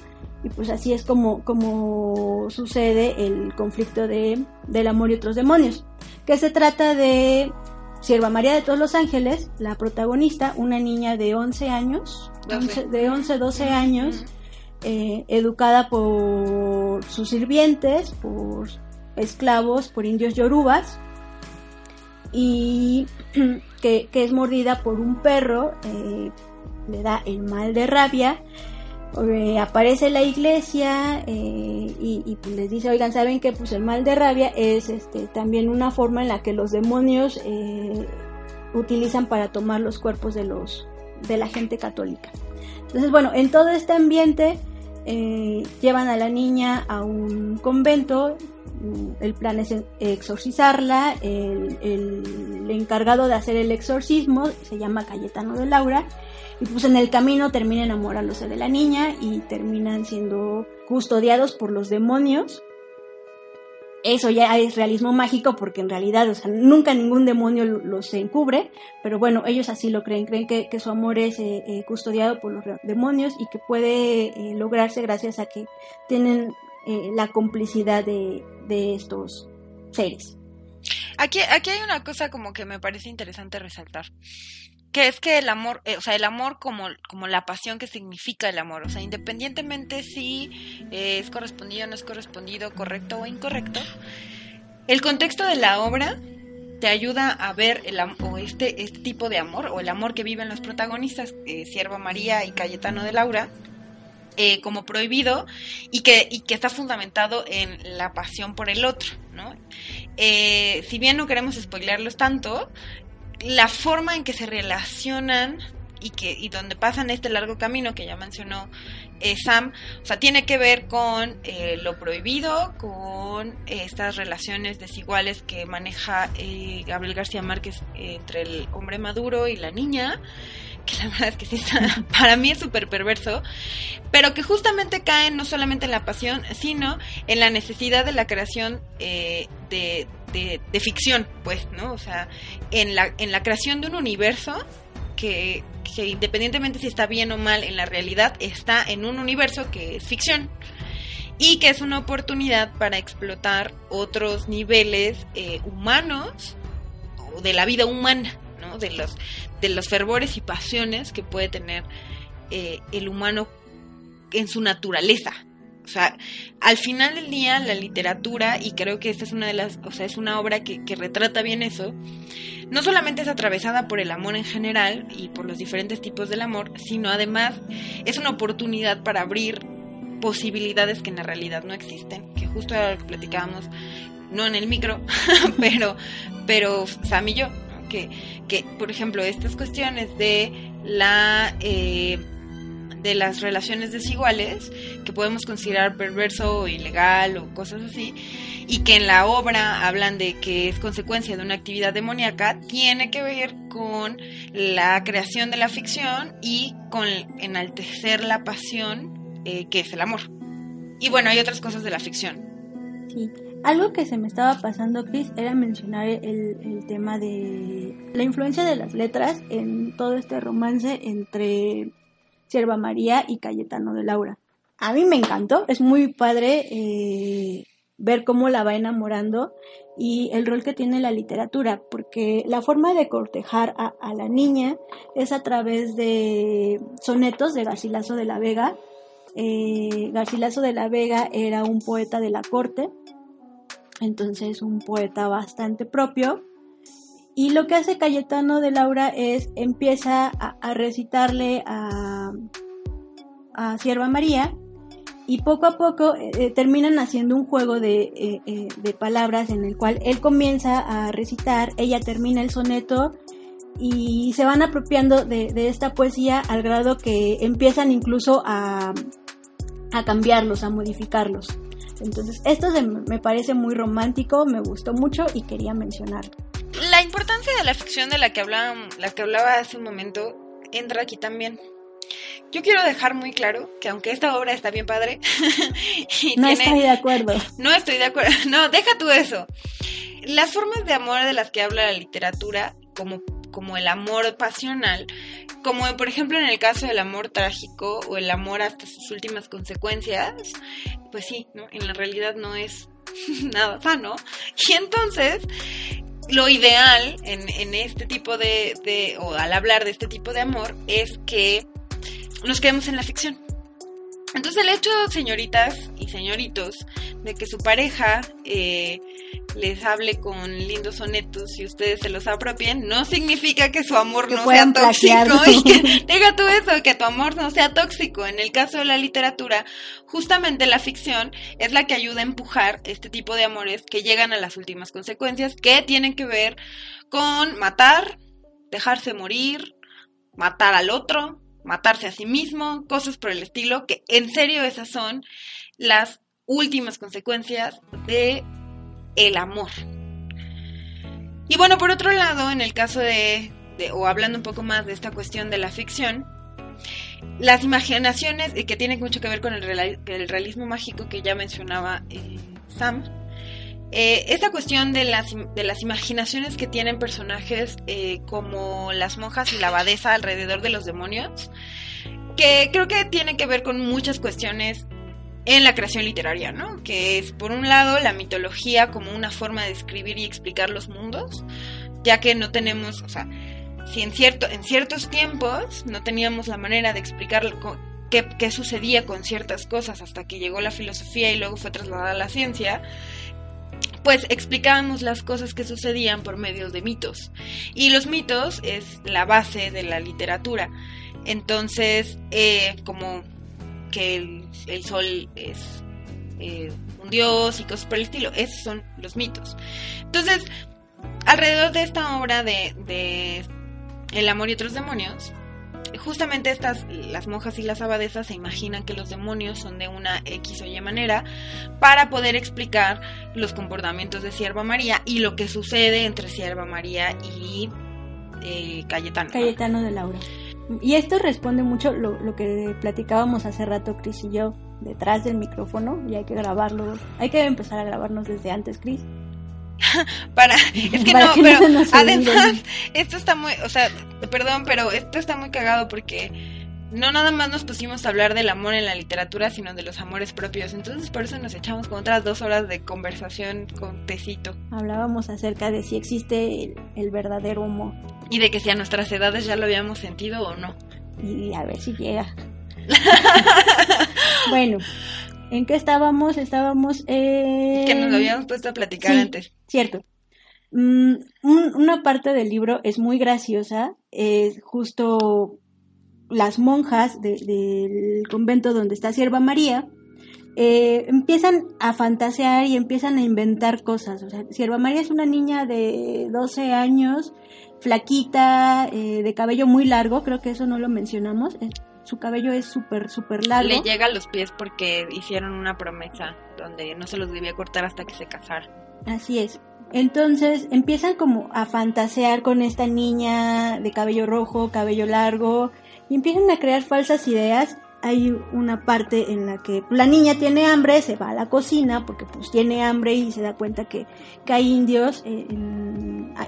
Y pues así es como, como sucede el conflicto de, del amor y otros demonios. Que se trata de Sierva María de todos los Ángeles, la protagonista, una niña de 11 años, de 11, 12 años, eh, educada por sus sirvientes, por esclavos, por indios yorubas, y que, es mordida por un perro, eh, le da el mal de rabia, eh, aparece la iglesia y, pues les dice, oigan, ¿saben que Pues el mal de rabia es este, también una forma en la que los demonios utilizan para tomar los cuerpos de, los, de la gente católica. Entonces, bueno, en todo este ambiente eh, llevan a la niña a un convento, el plan es exorcizarla, el, encargado de hacer el exorcismo se llama Cayetano de Laura, y pues en el camino termina enamorándose de la niña y terminan siendo custodiados por los demonios. Eso ya es realismo mágico porque en realidad, o sea, nunca ningún demonio los encubre, pero bueno, ellos así lo creen, creen que, su amor es eh, eh, custodiado por los demonios y que puede eh, lograrse gracias a que tienen la complicidad de, de estos seres. Aquí, aquí hay una cosa como que me parece interesante resaltar que es que el amor, eh, o sea, el amor como, como la pasión que significa el amor, o sea, independientemente si eh, es correspondido o no es correspondido, correcto o incorrecto, el contexto de la obra te ayuda a ver el, o este, este tipo de amor, o el amor que viven los protagonistas, eh, Sierva María y Cayetano de Laura, como prohibido y que, y que está fundamentado en la pasión por el otro, ¿no? si bien no queremos spoilearlos tanto, la forma en que se relacionan y que y donde pasan este largo camino que ya mencionó eh, Sam, o sea, tiene que ver con eh, lo prohibido, con estas relaciones desiguales que maneja eh, Gabriel García Márquez entre el hombre maduro y la niña, que la verdad es que sí para mí es súper perverso, pero que justamente cae no solamente en la pasión, sino en la necesidad de la creación de, de, ficción, pues, ¿no? O sea, en la, en la creación de un universo que, independientemente si está bien o mal en la realidad, está en un universo que es ficción y que es una oportunidad para explotar otros niveles eh, humanos o de la vida humana, ¿no? De los, de los fervores y pasiones que puede tener eh, el humano en su naturaleza, o sea, al final del día la literatura, y creo que esta es una de las, o sea, es una obra que, retrata bien eso, no solamente es atravesada por el amor en general y por los diferentes tipos del amor, sino además es una oportunidad para abrir posibilidades que en la realidad no existen, que justo era lo que platicábamos, no en el micro, pero, pero Sam y yo, que, que, por ejemplo, estas cuestiones de la... Eh, de las relaciones desiguales que podemos considerar perverso o ilegal o cosas así y que en la obra hablan de que es consecuencia de una actividad demoníaca tiene que ver con la creación de la ficción y con enaltecer la pasión eh, que es el amor. Y bueno hay otras cosas de la ficción. Sí algo que se me estaba pasando, Chris, era mencionar el, tema de la influencia de las letras en todo este romance entre Sierva María y Cayetano de Laura. A mí me encantó, es muy padre eh, ver cómo la va enamorando y el rol que tiene la literatura, porque la forma de cortejar a, la niña es a través de sonetos de Garcilaso de la Vega. Eh, Garcilaso de la Vega era un poeta de la corte, entonces un poeta bastante propio Y lo que hace Cayetano de Laura es empieza a, recitarle a, a Sierva María y poco a poco eh, eh, terminan haciendo un juego de, eh, de, palabras en el cual él comienza a recitar, ella termina el soneto y se van apropiando de, de esta poesía al grado que empiezan incluso a, a cambiarlos, a modificarlos. Entonces, esto me parece muy romántico, me gustó mucho y quería mencionarlo. La importancia de la ficción de la que hablaba, la que hablaba hace un momento entra aquí también. Yo quiero dejar muy claro que aunque esta obra está bien padre, no estoy de acuerdo. No estoy de acuerdo. No, deja tú eso. Las formas de amor de las que habla la literatura, como, como el amor pasional, como por ejemplo en el caso del amor trágico o el amor hasta sus últimas consecuencias, pues sí, ¿no? en la realidad no es nada sano. Y entonces, lo ideal en, este tipo de, de, o al hablar de este tipo de amor, es que nos quedemos en la ficción. Entonces el hecho, señoritas y señoritos, de que su pareja eh, les hable con lindos sonetos y ustedes se los apropien, no significa que su amor no sea tóxico. Y que, tú eso, que tu amor no sea tóxico. En el caso de la literatura, justamente la ficción es la que ayuda a empujar este tipo de amores que llegan a las últimas consecuencias, que tienen que ver con matar, dejarse morir, matar al otro, matarse a sí mismo, cosas por el estilo, que en serio esas son las últimas consecuencias de el amor. Y bueno, por otro lado, en el caso de, o hablando un poco más de esta cuestión de la ficción, las imaginaciones, que tienen mucho que ver con el, realismo mágico que ya mencionaba eh, Sam, eh, esta cuestión de las, de las imaginaciones que tienen personajes eh, como las monjas y la abadesa alrededor de los demonios, que creo que tiene que ver con muchas cuestiones en la creación literaria, ¿no? Que es, por un lado, la mitología como una forma de escribir y explicar los mundos, ya que no tenemos, o sea, si en, cierto, en ciertos tiempos no teníamos la manera de explicar qué, sucedía con ciertas cosas hasta que llegó la filosofía y luego fue trasladada a la ciencia, pues explicábamos las cosas que sucedían por medio de mitos. Y los mitos es la base de la literatura. Entonces, eh, como que el, sol es eh, un dios y cosas por el estilo, esos son los mitos. Entonces, alrededor de esta obra de, de El amor y otros demonios, justamente estas, las monjas y las abadesas se imaginan que los demonios son de una X o Y manera para poder explicar los comportamientos de Sierva María y lo que sucede entre Sierva María y eh, Cayetano. Cayetano de Laura. Y esto responde mucho lo, lo que platicábamos hace rato Cris y yo detrás del micrófono y hay que grabarlo. Hay que empezar a grabarnos desde antes, Cris. para es que no, pero además esto está muy, o sea, perdón, pero esto está muy cagado porque no nada más nos pusimos a hablar del amor en la literatura, sino de los amores propios. Entonces por eso nos echamos con otras dos horas de conversación con tecito. Hablábamos acerca de si existe el, verdadero amor. Y de que si a nuestras edades ya lo habíamos sentido o no. Y a ver si llega. bueno, ¿En qué estábamos? Estábamos Que nos habíamos puesto a platicar antes. Cierto. Mm, una parte del libro es muy graciosa, es justo las monjas del convento donde está Sierva María, eh, empiezan a fantasear y empiezan a inventar cosas. O sea, Sierva María es una niña de 12 años, flaquita, eh, de cabello muy largo, creo que eso no lo mencionamos, su cabello es súper, súper largo. Le llega a los pies porque hicieron una promesa donde no se los debía cortar hasta que se casara. Así es. Entonces empiezan como a fantasear con esta niña de cabello rojo, cabello largo, y empiezan a crear falsas ideas. Hay una parte en la que la niña tiene hambre, se va a la cocina porque pues tiene hambre y se da cuenta que, que hay indios, eh,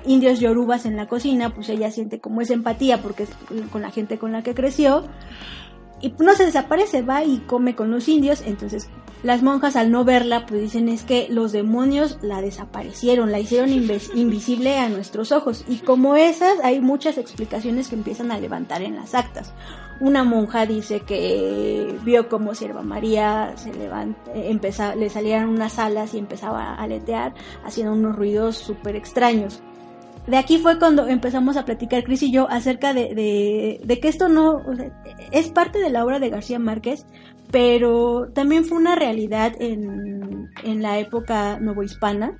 indios yorubas en la cocina, pues ella siente como esa empatía porque es con la gente con la que creció y no se desaparece, va y come con los indios, entonces las monjas al no verla pues dicen es que los demonios la desaparecieron, la hicieron invisible a nuestros ojos y como esas hay muchas explicaciones que empiezan a levantar en las actas. Una monja dice que vio como Sierva María se levanta, empezaba, le salían unas alas y empezaba a aletear haciendo unos ruidos súper extraños. De aquí fue cuando empezamos a platicar Chris y yo acerca de, de, que esto no es parte de la obra de García Márquez, pero también fue una realidad en, en la época novohispana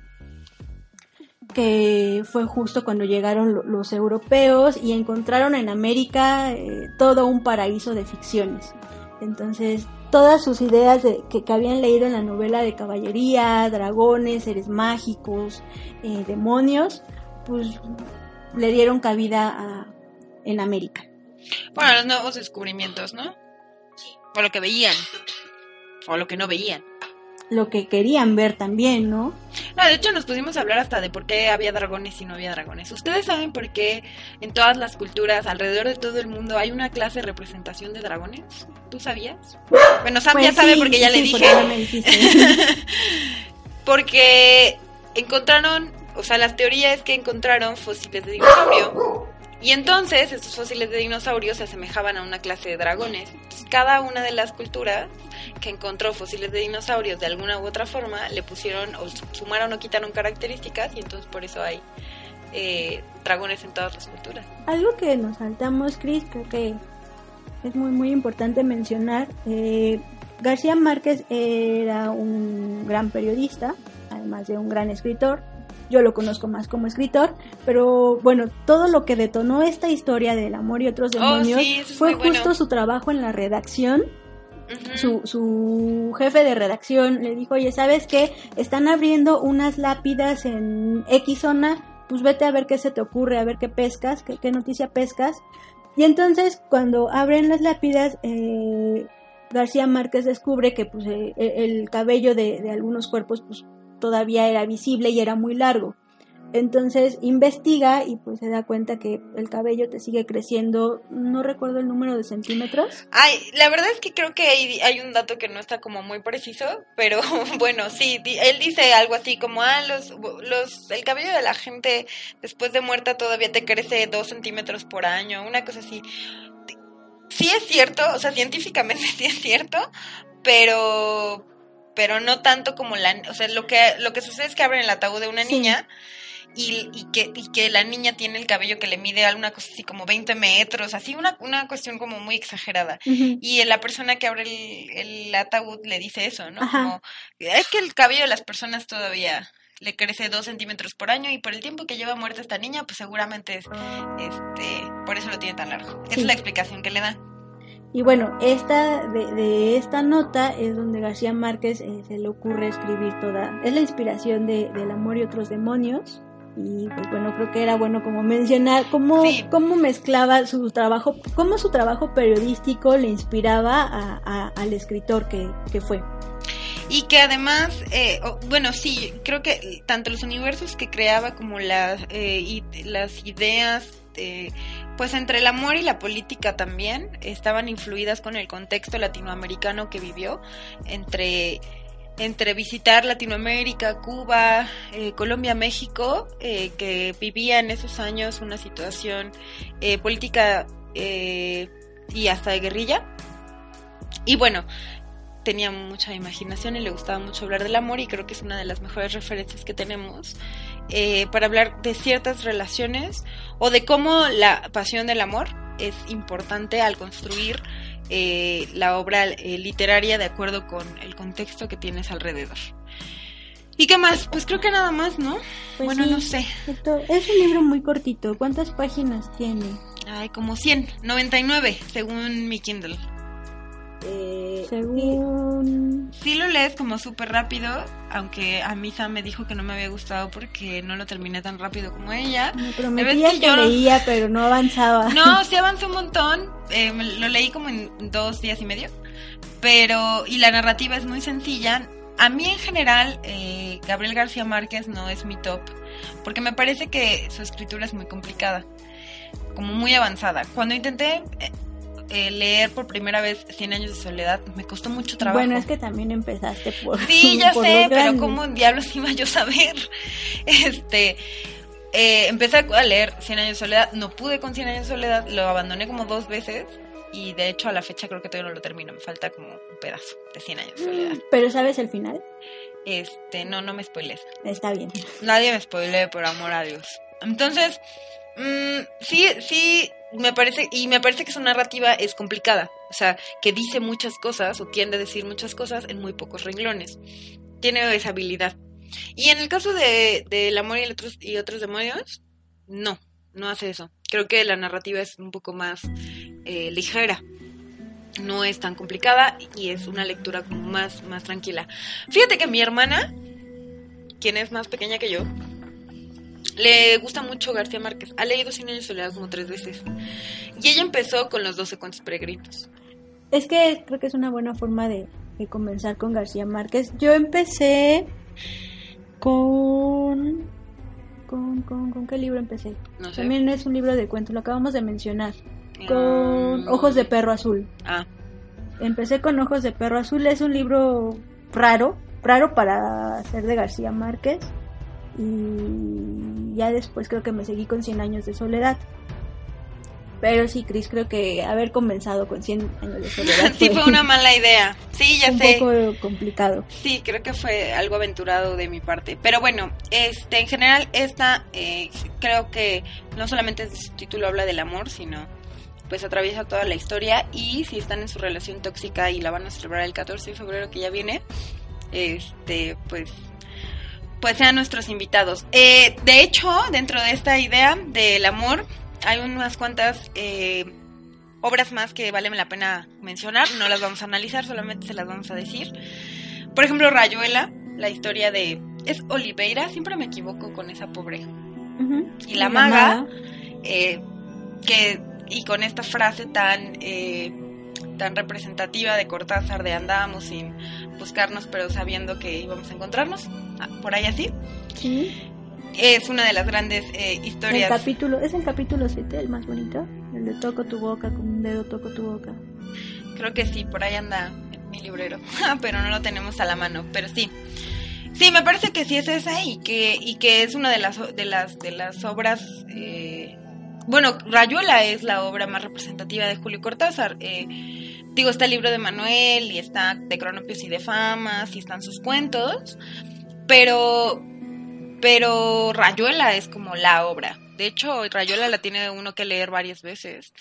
que fue justo cuando llegaron los europeos y encontraron en América eh, todo un paraíso de ficciones. Entonces, todas sus ideas de, que, habían leído en la novela de caballería, dragones, seres mágicos, eh, demonios, pues le dieron cabida en América. Bueno, los nuevos descubrimientos, ¿no? O lo que veían, o lo que no veían lo que querían ver también, ¿no? No, de hecho nos pusimos a hablar hasta de por qué había dragones y no había dragones. ¿Ustedes saben por qué en todas las culturas, alrededor de todo el mundo, hay una clase de representación de dragones? ¿Tú sabías? Bueno, Sam ya pues sabe porque ya le dije. porque encontraron, o sea, las teorías es que encontraron fósiles de dinosaurio. Y entonces estos fósiles de dinosaurios se asemejaban a una clase de dragones. cada una de las culturas que encontró fósiles de dinosaurios de alguna u otra forma, le pusieron o sumaron o quitaron características y entonces por eso hay eh, dragones en todas las culturas. Algo que nos saltamos, Chris, creo que es muy muy importante mencionar. Eh, García Márquez era un gran periodista, además de un gran escritor. Yo lo conozco más como escritor, pero bueno, todo lo que detonó esta historia del amor y otros oh, demonios fue justo su trabajo en la redacción su, su jefe de redacción le dijo, oye, ¿sabes qué? Están abriendo unas lápidas en X zona, pues vete a ver qué se te ocurre, a ver qué pescas, qué, qué noticia pescas. Y entonces cuando abren las lápidas, eh, García Márquez descubre que pues, eh, el cabello de, de algunos cuerpos pues, todavía era visible y era muy largo. Entonces investiga y pues se da cuenta que el cabello te sigue creciendo, no recuerdo el número de centímetros. Ay, la verdad es que creo que hay, un dato que no está como muy preciso, pero bueno, sí, él dice algo así como, ah, los, los, el cabello de la gente después de muerta todavía te crece dos centímetros por año, una cosa así. Sí es cierto, o sea, científicamente sí es cierto, pero pero no tanto como la, o sea, lo que lo que sucede es que abren el ataúd de una niña y, y, que, y que la niña tiene el cabello que le mide alguna cosa así como 20 metros, así una, una cuestión como muy exagerada. Y la persona que abre el, ataúd le dice eso, ¿no? Como, es que el cabello de las personas todavía le crece dos centímetros por año y por el tiempo que lleva muerta esta niña, pues seguramente es, este, por eso lo tiene tan largo. Esa es la explicación que le da. Y bueno, esta de, de esta nota es donde García Márquez eh, se le ocurre escribir toda, es la inspiración de, del amor y otros demonios y pues bueno, creo que era bueno como mencionar cómo, cómo mezclaba su trabajo, cómo su trabajo periodístico le inspiraba a, al escritor que, que, fue. Y que además, eh, bueno, sí, creo que tanto los universos que creaba como las, eh, y las ideas, pues entre el amor y la política también estaban influidas con el contexto latinoamericano que vivió, entre entre visitar Latinoamérica, Cuba, eh, Colombia, México, eh, que vivía en esos años una situación eh, política y hasta de guerrilla. Y bueno, tenía mucha imaginación y le gustaba mucho hablar del amor y creo que es una de las mejores referencias que tenemos para hablar de ciertas relaciones o de cómo la pasión del amor es importante al construir eh, la obra eh, literaria de acuerdo con el contexto que tienes alrededor. ¿Y qué más? Pues creo que nada más, ¿no? Pues bueno, no sé. Es un libro muy cortito. ¿Cuántas páginas tiene? Ay, como 100, 99, según mi Kindle. Eh, Según... Sí, lo lees como súper rápido, aunque a mí Sam me dijo que no me había gustado porque no lo terminé tan rápido como ella. Me prometía que, yo... leía, pero no avanzaba. No, sí avanzó un montón. Eh, lo leí como en dos días y medio. Pero, y la narrativa es muy sencilla. A mí en general, eh, Gabriel García Márquez no es mi top, porque me parece que su escritura es muy complicada, como muy avanzada. Cuando intenté eh, leer por primera vez Cien años de soledad me costó mucho trabajo. Bueno, es que también empezaste por Sí, ya sé, pero ¿cómo diablos iba yo a saber? Este, eh, empecé a leer Cien años de soledad, no pude con Cien años de soledad, lo abandoné como dos veces y de hecho a la fecha creo que todavía no lo termino, me falta como un pedazo de Cien años de soledad. ¿Pero sabes el final? Este, no, no me spoiles. Está bien. Nadie me spoile, por amor a Dios. Entonces, mm, sí, sí, me parece, y me parece que su narrativa es complicada. O sea, que dice muchas cosas o tiende a decir muchas cosas en muy pocos renglones. Tiene esa habilidad. Y en el caso de, El amor y, otros, y otros demonios, no, no hace eso. Creo que la narrativa es un poco más eh, ligera. No es tan complicada y es una lectura como más, más tranquila. Fíjate que mi hermana, quien es más pequeña que yo, le gusta mucho García Márquez. Ha leído Cien años de soledad como tres veces. Y ella empezó con los 12 cuentos peregrinos. Es que creo que es una buena forma de, comenzar con García Márquez. Yo empecé con... ¿Con, con, qué libro empecé? No sé. También es un libro de cuentos, lo acabamos de mencionar. Con mm. Ojos de Perro Azul. Ah. Empecé con Ojos de Perro Azul, es un libro raro, raro para ser de García Márquez. Y ya después creo que me seguí con 100 años de soledad. Pero sí, Cris, creo que haber comenzado con 100 años de soledad. sí, fue una mala idea. Sí, ya sé. Un poco complicado. Sí, creo que fue algo aventurado de mi parte. Pero bueno, este, en general, esta eh, creo que no solamente su título habla del amor, sino pues atraviesa toda la historia. Y si están en su relación tóxica y la van a celebrar el 14 de febrero que ya viene, este, pues pues sean nuestros invitados. Eh, de hecho, dentro de esta idea del amor, hay unas cuantas eh, obras más que valen la pena mencionar. No las vamos a analizar, solamente se las vamos a decir. Por ejemplo, Rayuela, la historia de... Es Oliveira, siempre me equivoco con esa pobre. Y la, maga, eh, que, y con esta frase tan, eh, tan representativa de Cortázar, de andábamos sin buscarnos, pero sabiendo que íbamos a encontrarnos, ah, por ahí así. Sí es una de las grandes eh, historias. El capítulo, ¿Es el capítulo 7 el más bonito? El de toco tu boca, con un dedo toco tu boca. Creo que sí, por ahí anda mi librero, pero no lo tenemos a la mano, pero sí. Sí, me parece que sí es esa y que, y que es una de las, de las, de las obras... Eh, bueno, Rayuela es la obra más representativa de Julio Cortázar. Eh, digo, está el libro de Manuel y está de Cronopios y de Famas y están sus cuentos, pero pero Rayuela es como la obra. De hecho, Rayuela la tiene uno que leer varias veces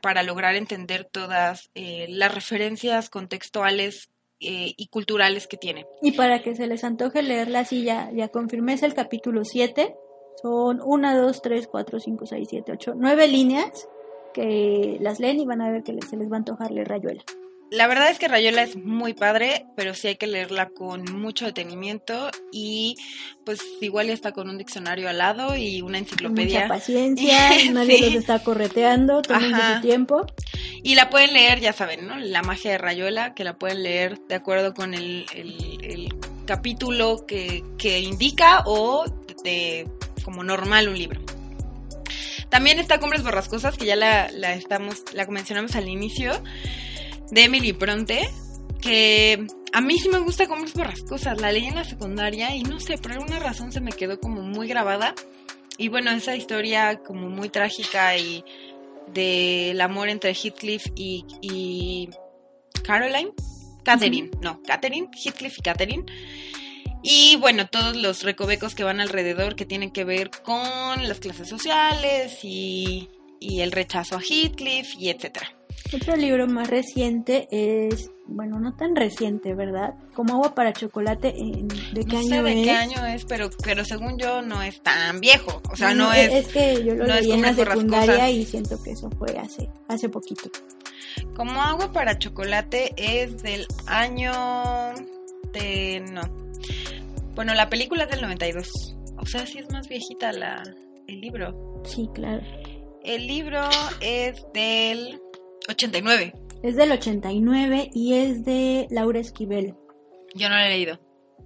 para lograr entender todas eh, las referencias contextuales eh, y culturales que tiene. Y para que se les antoje leerla así, ya, ya confirmé, es el capítulo 7. Son 1, 2, 3, 4, 5, 6, 7, 8, 9 líneas que las leen y van a ver que se les va a antojar leer Rayuela. La verdad es que Rayola es muy padre, pero sí hay que leerla con mucho detenimiento y pues igual ya está con un diccionario al lado y una enciclopedia. Mucha paciencia, nadie los está correteando, tomen su tiempo. Y la pueden leer, ya saben, ¿no? La magia de Rayuela, que la pueden leer de acuerdo con el, capítulo que, que indica o de como normal un libro. También está Cumbres Borrascosas, que ya la, la, estamos, la mencionamos al inicio de Emily Bronte, que a mí sí me gusta como es borrascosas. La leí en la secundaria y no sé, por alguna razón se me quedó como muy grabada. Y bueno, esa historia como muy trágica y del amor entre Heathcliff y, Caroline. Catherine, no, Catherine, Heathcliff y Catherine. Y bueno, todos los recovecos que van alrededor que tienen que ver con las clases sociales y, y el rechazo a Heathcliff y etcétera. Otro libro más reciente es, bueno, no tan reciente, ¿verdad? Como agua para chocolate, ¿de qué no año sé de qué año es, pero, pero según yo no es tan viejo. O sea, no, es... Es que yo lo leí en la secundaria y siento que eso fue hace, hace poquito. Como agua para chocolate es del año de... no. Bueno, la película es del 92. O sea, sí es más viejita la, el libro. Sí, claro. El libro es del 89. Es del 89 y es de Laura Esquivel. Yo no lo he leído.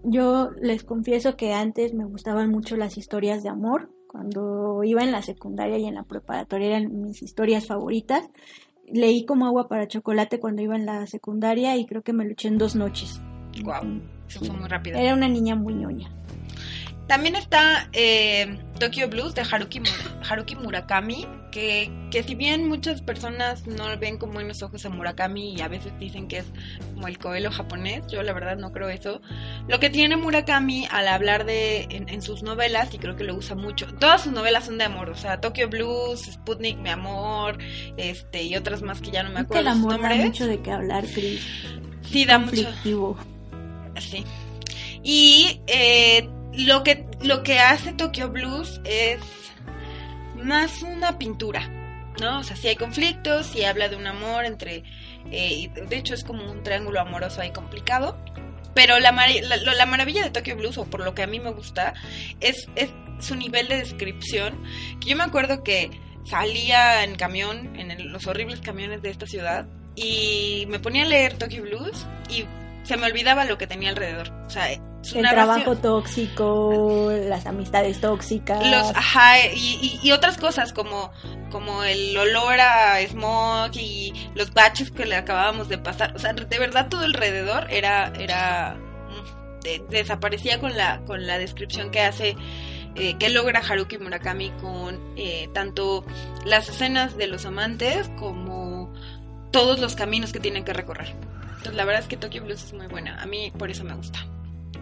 Yo les confieso que antes me gustaban mucho las historias de amor. Cuando iba en la secundaria y en la preparatoria eran mis historias favoritas. Leí como agua para chocolate cuando iba en la secundaria y creo que me luché en dos noches. Wow, eso fue muy rápido. Era una niña muy ñoña. También está eh, Tokyo Blues de Haruki, Haruki Murakami, que, que, si bien muchas personas no ven con buenos ojos a Murakami y a veces dicen que es como el Coelho japonés, yo la verdad no creo eso. Lo que tiene Murakami al hablar de en, sus novelas, y creo que lo usa mucho, todas sus novelas son de amor, o sea, Tokyo Blues, Sputnik, Mi Amor, este y otras más que ya no me acuerdo. El amor da mucho de qué hablar, Chris. Sí, da mucho. Sí. Y eh, lo que, lo que hace Tokyo Blues es más una pintura, ¿no? O sea, si hay conflictos, si habla de un amor entre... Eh, de hecho es como un triángulo amoroso ahí complicado. Pero la, la, maravilla de Tokyo Blues, o por lo que a mí me gusta, es, es su nivel de descripción. Que yo me acuerdo que salía en camión, en los horribles camiones de esta ciudad, y me ponía a leer Tokyo Blues y se me olvidaba lo que tenía alrededor. O sea, el trabajo tóxico, las amistades tóxicas. Los, ajá, y, y, otras cosas como, como el olor a smog y los baches que le acabábamos de pasar. O sea, de verdad todo alrededor era, era, mm, desaparecía con la, con la descripción que hace, eh, que logra Haruki Murakami con eh, tanto las escenas de los amantes como todos los caminos que tienen que recorrer. Entonces, la verdad es que Tokyo Blues es muy buena. A mí por eso me gusta.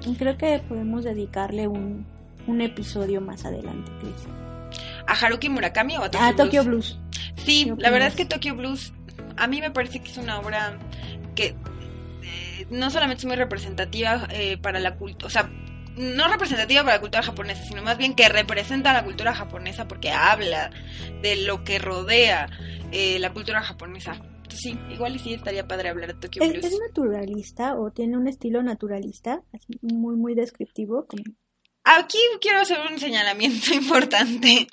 Y creo que podemos dedicarle un, un episodio más adelante, Chris. ¿A Haruki Murakami o a Tokyo, a Tokyo Blues? Sí, la verdad es que Tokyo Blues a mí me parece que es una obra que eh, no solamente es muy representativa eh, para la cultura, o sea, no representativa para la cultura japonesa, sino más bien que representa la cultura japonesa porque habla de lo que rodea eh, la cultura japonesa sí, igual y sí estaría padre hablar de Tokyo Blues. ¿Es, naturalista o tiene un estilo naturalista? Así muy, muy descriptivo. Aquí quiero hacer un señalamiento importante.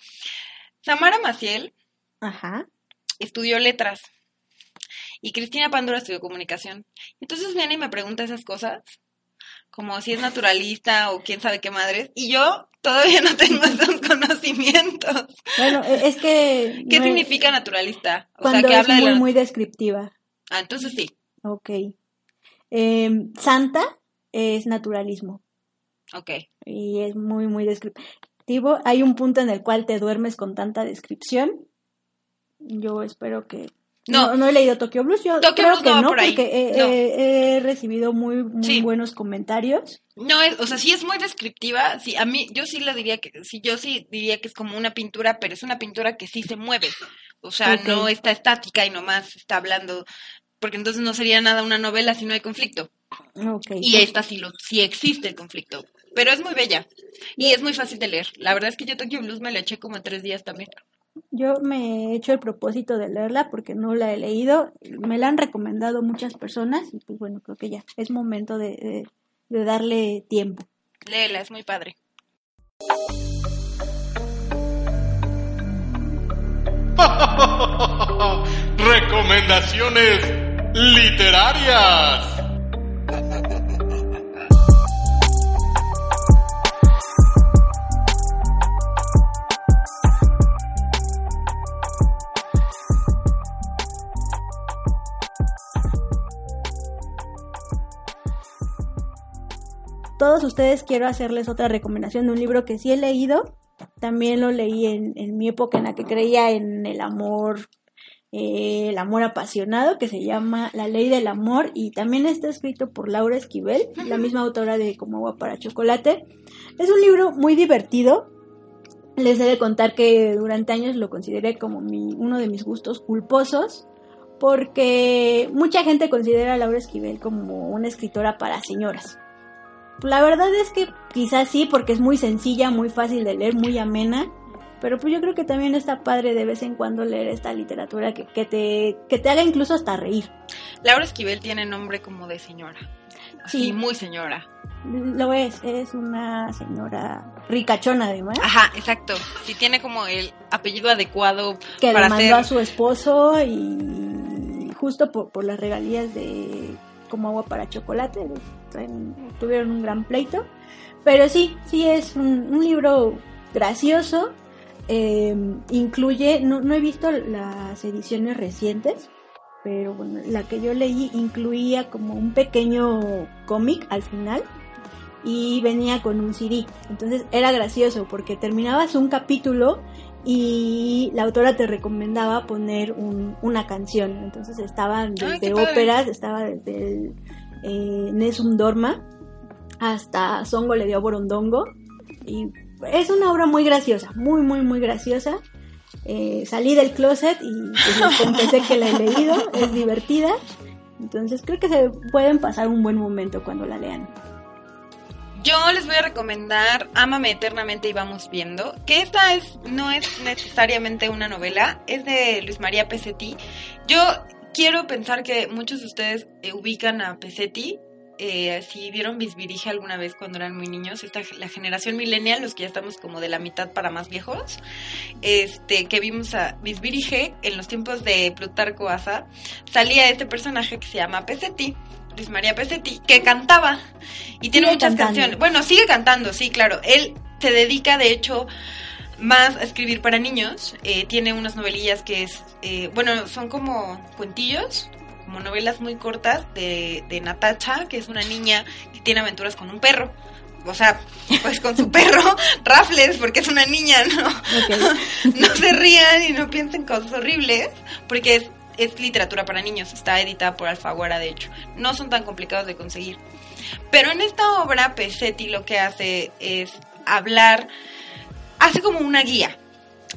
Samara Maciel Ajá. estudió letras y Cristina Pandora estudió comunicación. Entonces viene y me pregunta esas cosas como si es naturalista o quién sabe qué madres, y yo todavía no tengo esos conocimientos. Bueno, e, es que... ¿Qué significa naturalista? O sea, que habla muy, muy descriptiva. Ah, entonces sí. Ok. Em, Santa es naturalismo. Ok. Y es muy, muy descriptivo. Hay un punto en el cual te duermes con tanta descripción. Yo espero que no, no, he leído Tokyo Blues. Yo creo que no, porque he, recibido muy, buenos comentarios. No, es, o sea, sí es muy descriptiva. Sí, a mí, yo sí le diría que, sí, yo sí diría que es como una pintura, pero es una pintura que sí se mueve. O sea, no está estática y nomás está hablando, porque entonces no sería nada una novela si no hay conflicto. Y esta sí, lo, sí existe el conflicto. Pero es muy bella y es muy fácil de leer. La verdad es que yo Tokyo Blues me la eché como en tres días también. Yo me he hecho el propósito de leerla porque no la he leído. Me la han recomendado muchas personas y pues bueno, creo que ya es momento de, de, darle tiempo. Léela, es muy padre. Recomendaciones literarias. Todos ustedes quiero hacerles otra recomendación de un libro que sí he leído. También lo leí en, mi época en la que creía en el amor, eh, el amor apasionado, que se llama La Ley del Amor y también está escrito por Laura Esquivel, la misma autora de Como agua para chocolate. Es un libro muy divertido. Les he de contar que durante años lo consideré como mi, uno de mis gustos culposos porque mucha gente considera a Laura Esquivel como una escritora para señoras. La verdad es que quizás sí, porque es muy sencilla, muy fácil de leer, muy amena. Pero pues yo creo que también está padre de vez en cuando leer esta literatura que, que, te, que te haga incluso hasta reír. Laura Esquivel tiene nombre como de señora. sí, muy señora. Lo es, es una señora ricachona además. Ajá, exacto. Sí tiene como el apellido adecuado que le mandó a su esposo y justo por, por las regalías de como agua para chocolate. Tuvieron un gran pleito. Pero sí, sí es un, libro gracioso. Em, incluye, no, no he visto las ediciones recientes, pero bueno, la que yo leí incluía como un pequeño cómic al final y venía con un CD. Entonces era gracioso porque terminabas un capítulo y la autora te recomendaba poner un, una canción. Entonces estaban desde óperas, estaba desde el eh, Nesum Dorma hasta Songo le dio Borondongo. Y es una obra muy graciosa, muy, muy, muy graciosa. Eh, salí del closet y pues, confesé que la he leído, es divertida. Entonces creo que se pueden pasar un buen momento cuando la lean. Yo les voy a recomendar Ámame eternamente y vamos viendo, que esta es no es necesariamente una novela, es de Luis María Pesetti. Yo quiero pensar que muchos de ustedes eh, ubican a Pesetti, eh, si vieron Bisbirige alguna vez cuando eran muy niños, esta, la generación millennial, los que ya estamos como de la mitad para más viejos, este, que vimos a Bisbirige en los tiempos de Plutarco Asa, salía este personaje que se llama Pesetti. Luis María Pesetti, que cantaba y tiene muchas canciones. Bueno, sigue cantando, sí, claro. Él se dedica, de hecho, más a escribir para niños. Eh, tiene unas novelillas que es, eh, bueno, son como cuentillos, como novelas muy cortas de, de Natacha, que es una niña que tiene aventuras con un perro. O sea, pues con su perro, Raffles, porque es una niña, ¿no? no se rían y no piensen cosas horribles, porque es es literatura para niños, está editada por Alfaguara, de hecho. No son tan complicados de conseguir. Pero en esta obra, Pesetti lo que hace es hablar, hace como una guía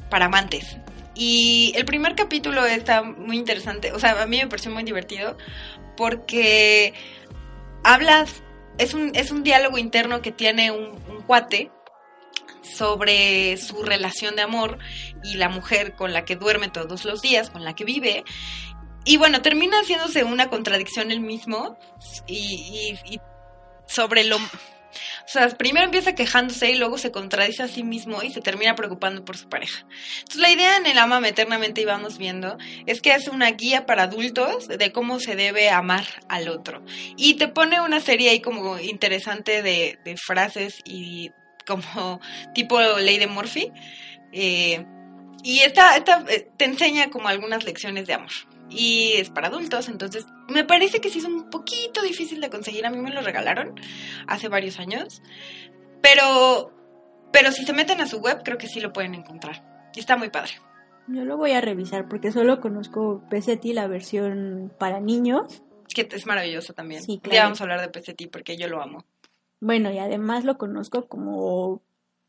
para amantes. Y el primer capítulo está muy interesante, o sea, a mí me pareció muy divertido porque hablas, es un, es un diálogo interno que tiene un, cuate sobre su relación de amor y la mujer con la que duerme todos los días, con la que vive. Y bueno, termina haciéndose una contradicción el mismo y, sobre lo... O sea, primero empieza quejándose y luego se contradice a sí mismo y se termina preocupando por su pareja. Entonces la idea en el ama eternamente y vamos viendo es que hace una guía para adultos de cómo se debe amar al otro. Y te pone una serie ahí como interesante de, de frases y como tipo ley de Murphy. Eh, y esta, esta eh, te enseña como algunas lecciones de amor. Y es para adultos, entonces me parece que sí es un poquito difícil de conseguir. A mí me lo regalaron hace varios años. Pero, pero si se meten a su web, creo que sí lo pueden encontrar. Y está muy padre. Yo lo voy a revisar porque solo conozco PCT, la versión para niños. Que es maravilloso también. Sí, Ya vamos a hablar de PCT porque yo lo amo. Bueno, y además lo conozco como,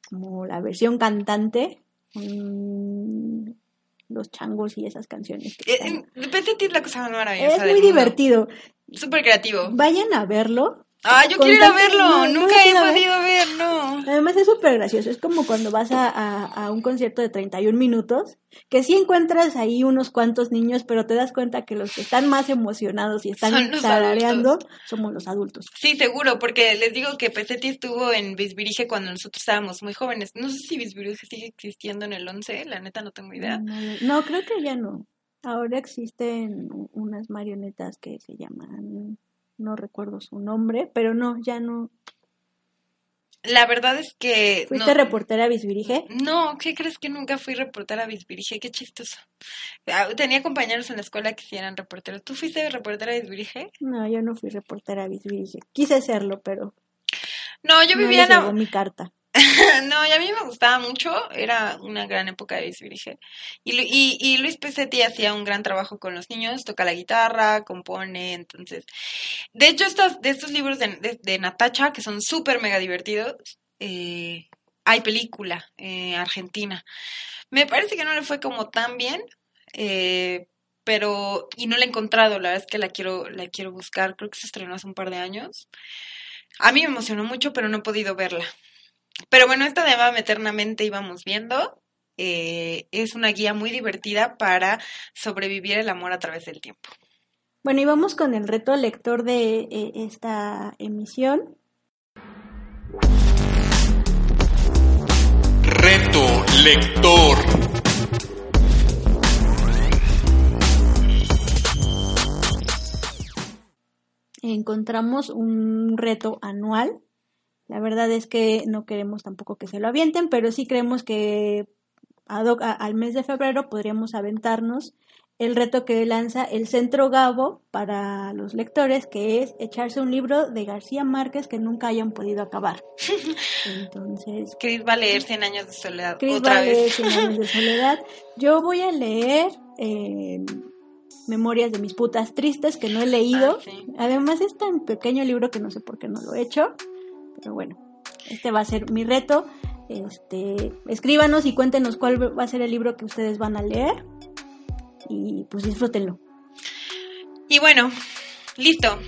como la versión cantante. Los changos y esas canciones. Eh, depende de la cosa más maravillosa. Es muy divertido. Súper creativo. Vayan a verlo. Ah, yo quiero ir a verlo, nunca he podido ver, no. Además es súper gracioso, es como cuando vas a, a, un concierto de 31 minutos, que sí encuentras ahí unos cuantos niños, pero te das cuenta que los que están más emocionados y están tarareando somos los adultos. Sí, seguro, porque les digo que Pesetti estuvo en Bisbirige cuando nosotros estábamos muy jóvenes. No sé si Bisbirige sigue existiendo en el 11, la neta no tengo idea. no creo que ya no. Ahora existen unas marionetas que se llaman no recuerdo su nombre, pero no, ya no. La verdad es que... ¿Fuiste reportera a Bisbirige? No, ¿qué crees que nunca fui reportera a Bisbirige? Qué chistoso. Ah, tenía compañeros en la escuela que sí eran reporteros. ¿Tú fuiste reportera a Bisbirige? No, yo no fui reportera a Bisbirige. Quise serlo, pero... No, yo vivía no en... mi carta. no, y a mí me gustaba mucho, era una gran época de. Y, y, y, Luis Pesetti hacía un gran trabajo con los niños, toca la guitarra, compone, entonces... De hecho, estos, de estos libros de, de, Natacha, que son súper mega divertidos, eh, hay película eh, argentina. Me parece que no le fue como tan bien, eh, pero... Y no la he encontrado, la verdad es que la quiero, la quiero buscar, creo que se estrenó hace un par de años. A mí me emocionó mucho, pero no he podido verla. Pero bueno, esta de Amame Eternamente íbamos viendo. Eh, es una guía muy divertida para sobrevivir el amor a través del tiempo. Bueno, y vamos con el reto lector de eh, esta emisión. Reto lector. Encontramos un reto anual la verdad es que no queremos tampoco que se lo avienten, pero sí creemos que al mes de febrero podríamos aventarnos el reto que lanza el Centro Gabo para los lectores, que es echarse un libro de García Márquez que nunca hayan podido acabar. Entonces, Chris va a leer Cien años de soledad Chris otra va a leer vez. Cien años de soledad. Yo voy a leer eh, Memorias de mis putas tristes, que no he leído. Ah, sí. Además es tan pequeño libro que no sé por qué no lo he hecho. Pero bueno, este va a ser mi reto. Este, escríbanos y cuéntenos cuál va a ser el libro que ustedes van a leer. Y pues disfrútenlo. Y bueno, listo.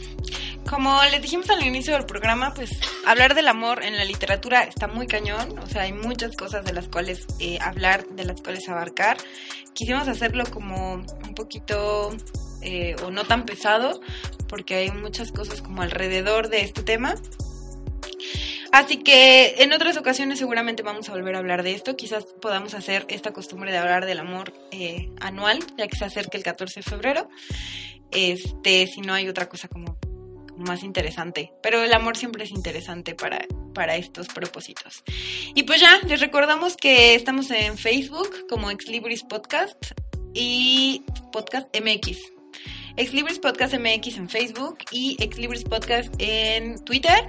Como les dijimos al inicio del programa, pues hablar del amor en la literatura está muy cañón, o sea, hay muchas cosas de las cuales eh, hablar, de las cuales abarcar. Quisimos hacerlo como un poquito eh, o no tan pesado, porque hay muchas cosas como alrededor de este tema. Así que en otras ocasiones seguramente vamos a volver a hablar de esto. Quizás podamos hacer esta costumbre de hablar del amor eh, anual, ya que se acerca el 14 de febrero. Este, si no hay otra cosa como, más interesante. Pero el amor siempre es interesante para, para estos propósitos. Y pues ya, les recordamos que estamos en Facebook como Ex Libris Podcast y Podcast MX. Ex Libris Podcast MX en Facebook y Ex Libris Podcast en Twitter.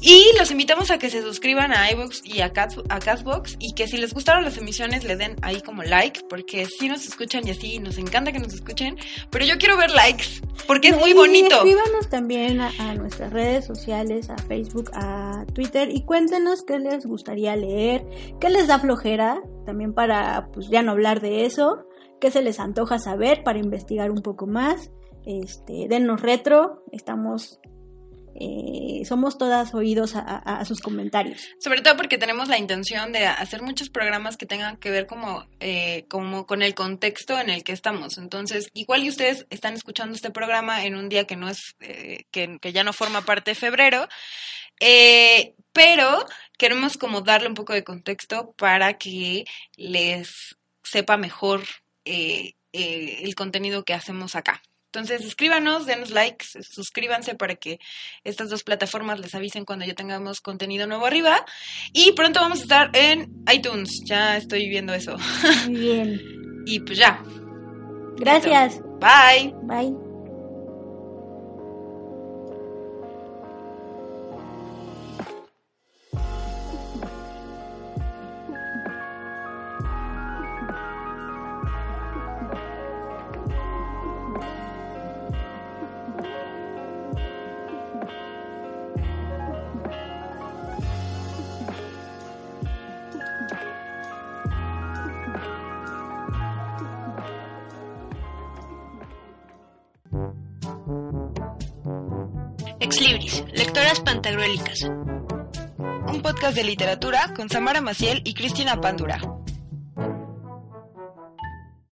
Y los invitamos a que se suscriban a iVoox y a, Castbox y que si les gustaron las emisiones le den ahí como like, porque sí nos escuchan y así, nos encanta que nos escuchen, pero yo quiero ver likes, porque es muy bonito. Escríbanos también a, a nuestras redes sociales, a Facebook, a Twitter y cuéntenos qué les gustaría leer, qué les da flojera, también para pues ya no hablar de eso, qué se les antoja saber para investigar un poco más. Este, denos retro, estamos, eh, somos todas oídos a, sus comentarios. Sobre todo porque tenemos la intención de hacer muchos programas que tengan que ver como, eh, como con el contexto en el que estamos. Entonces, igual y ustedes están escuchando este programa en un día que no es, eh, que, que ya no forma parte de febrero, eh, pero queremos como darle un poco de contexto para que les sepa mejor eh, eh, el contenido que hacemos acá. Entonces, escríbanos, denos likes, suscríbanse para que estas dos plataformas les avisen cuando ya tengamos contenido nuevo arriba. Y pronto vamos a estar en iTunes, ya estoy viendo eso. Muy bien. Y pues ya, Gracias. bye. Bye. Un podcast de literatura con Samara Maciel y Cristina Pándura.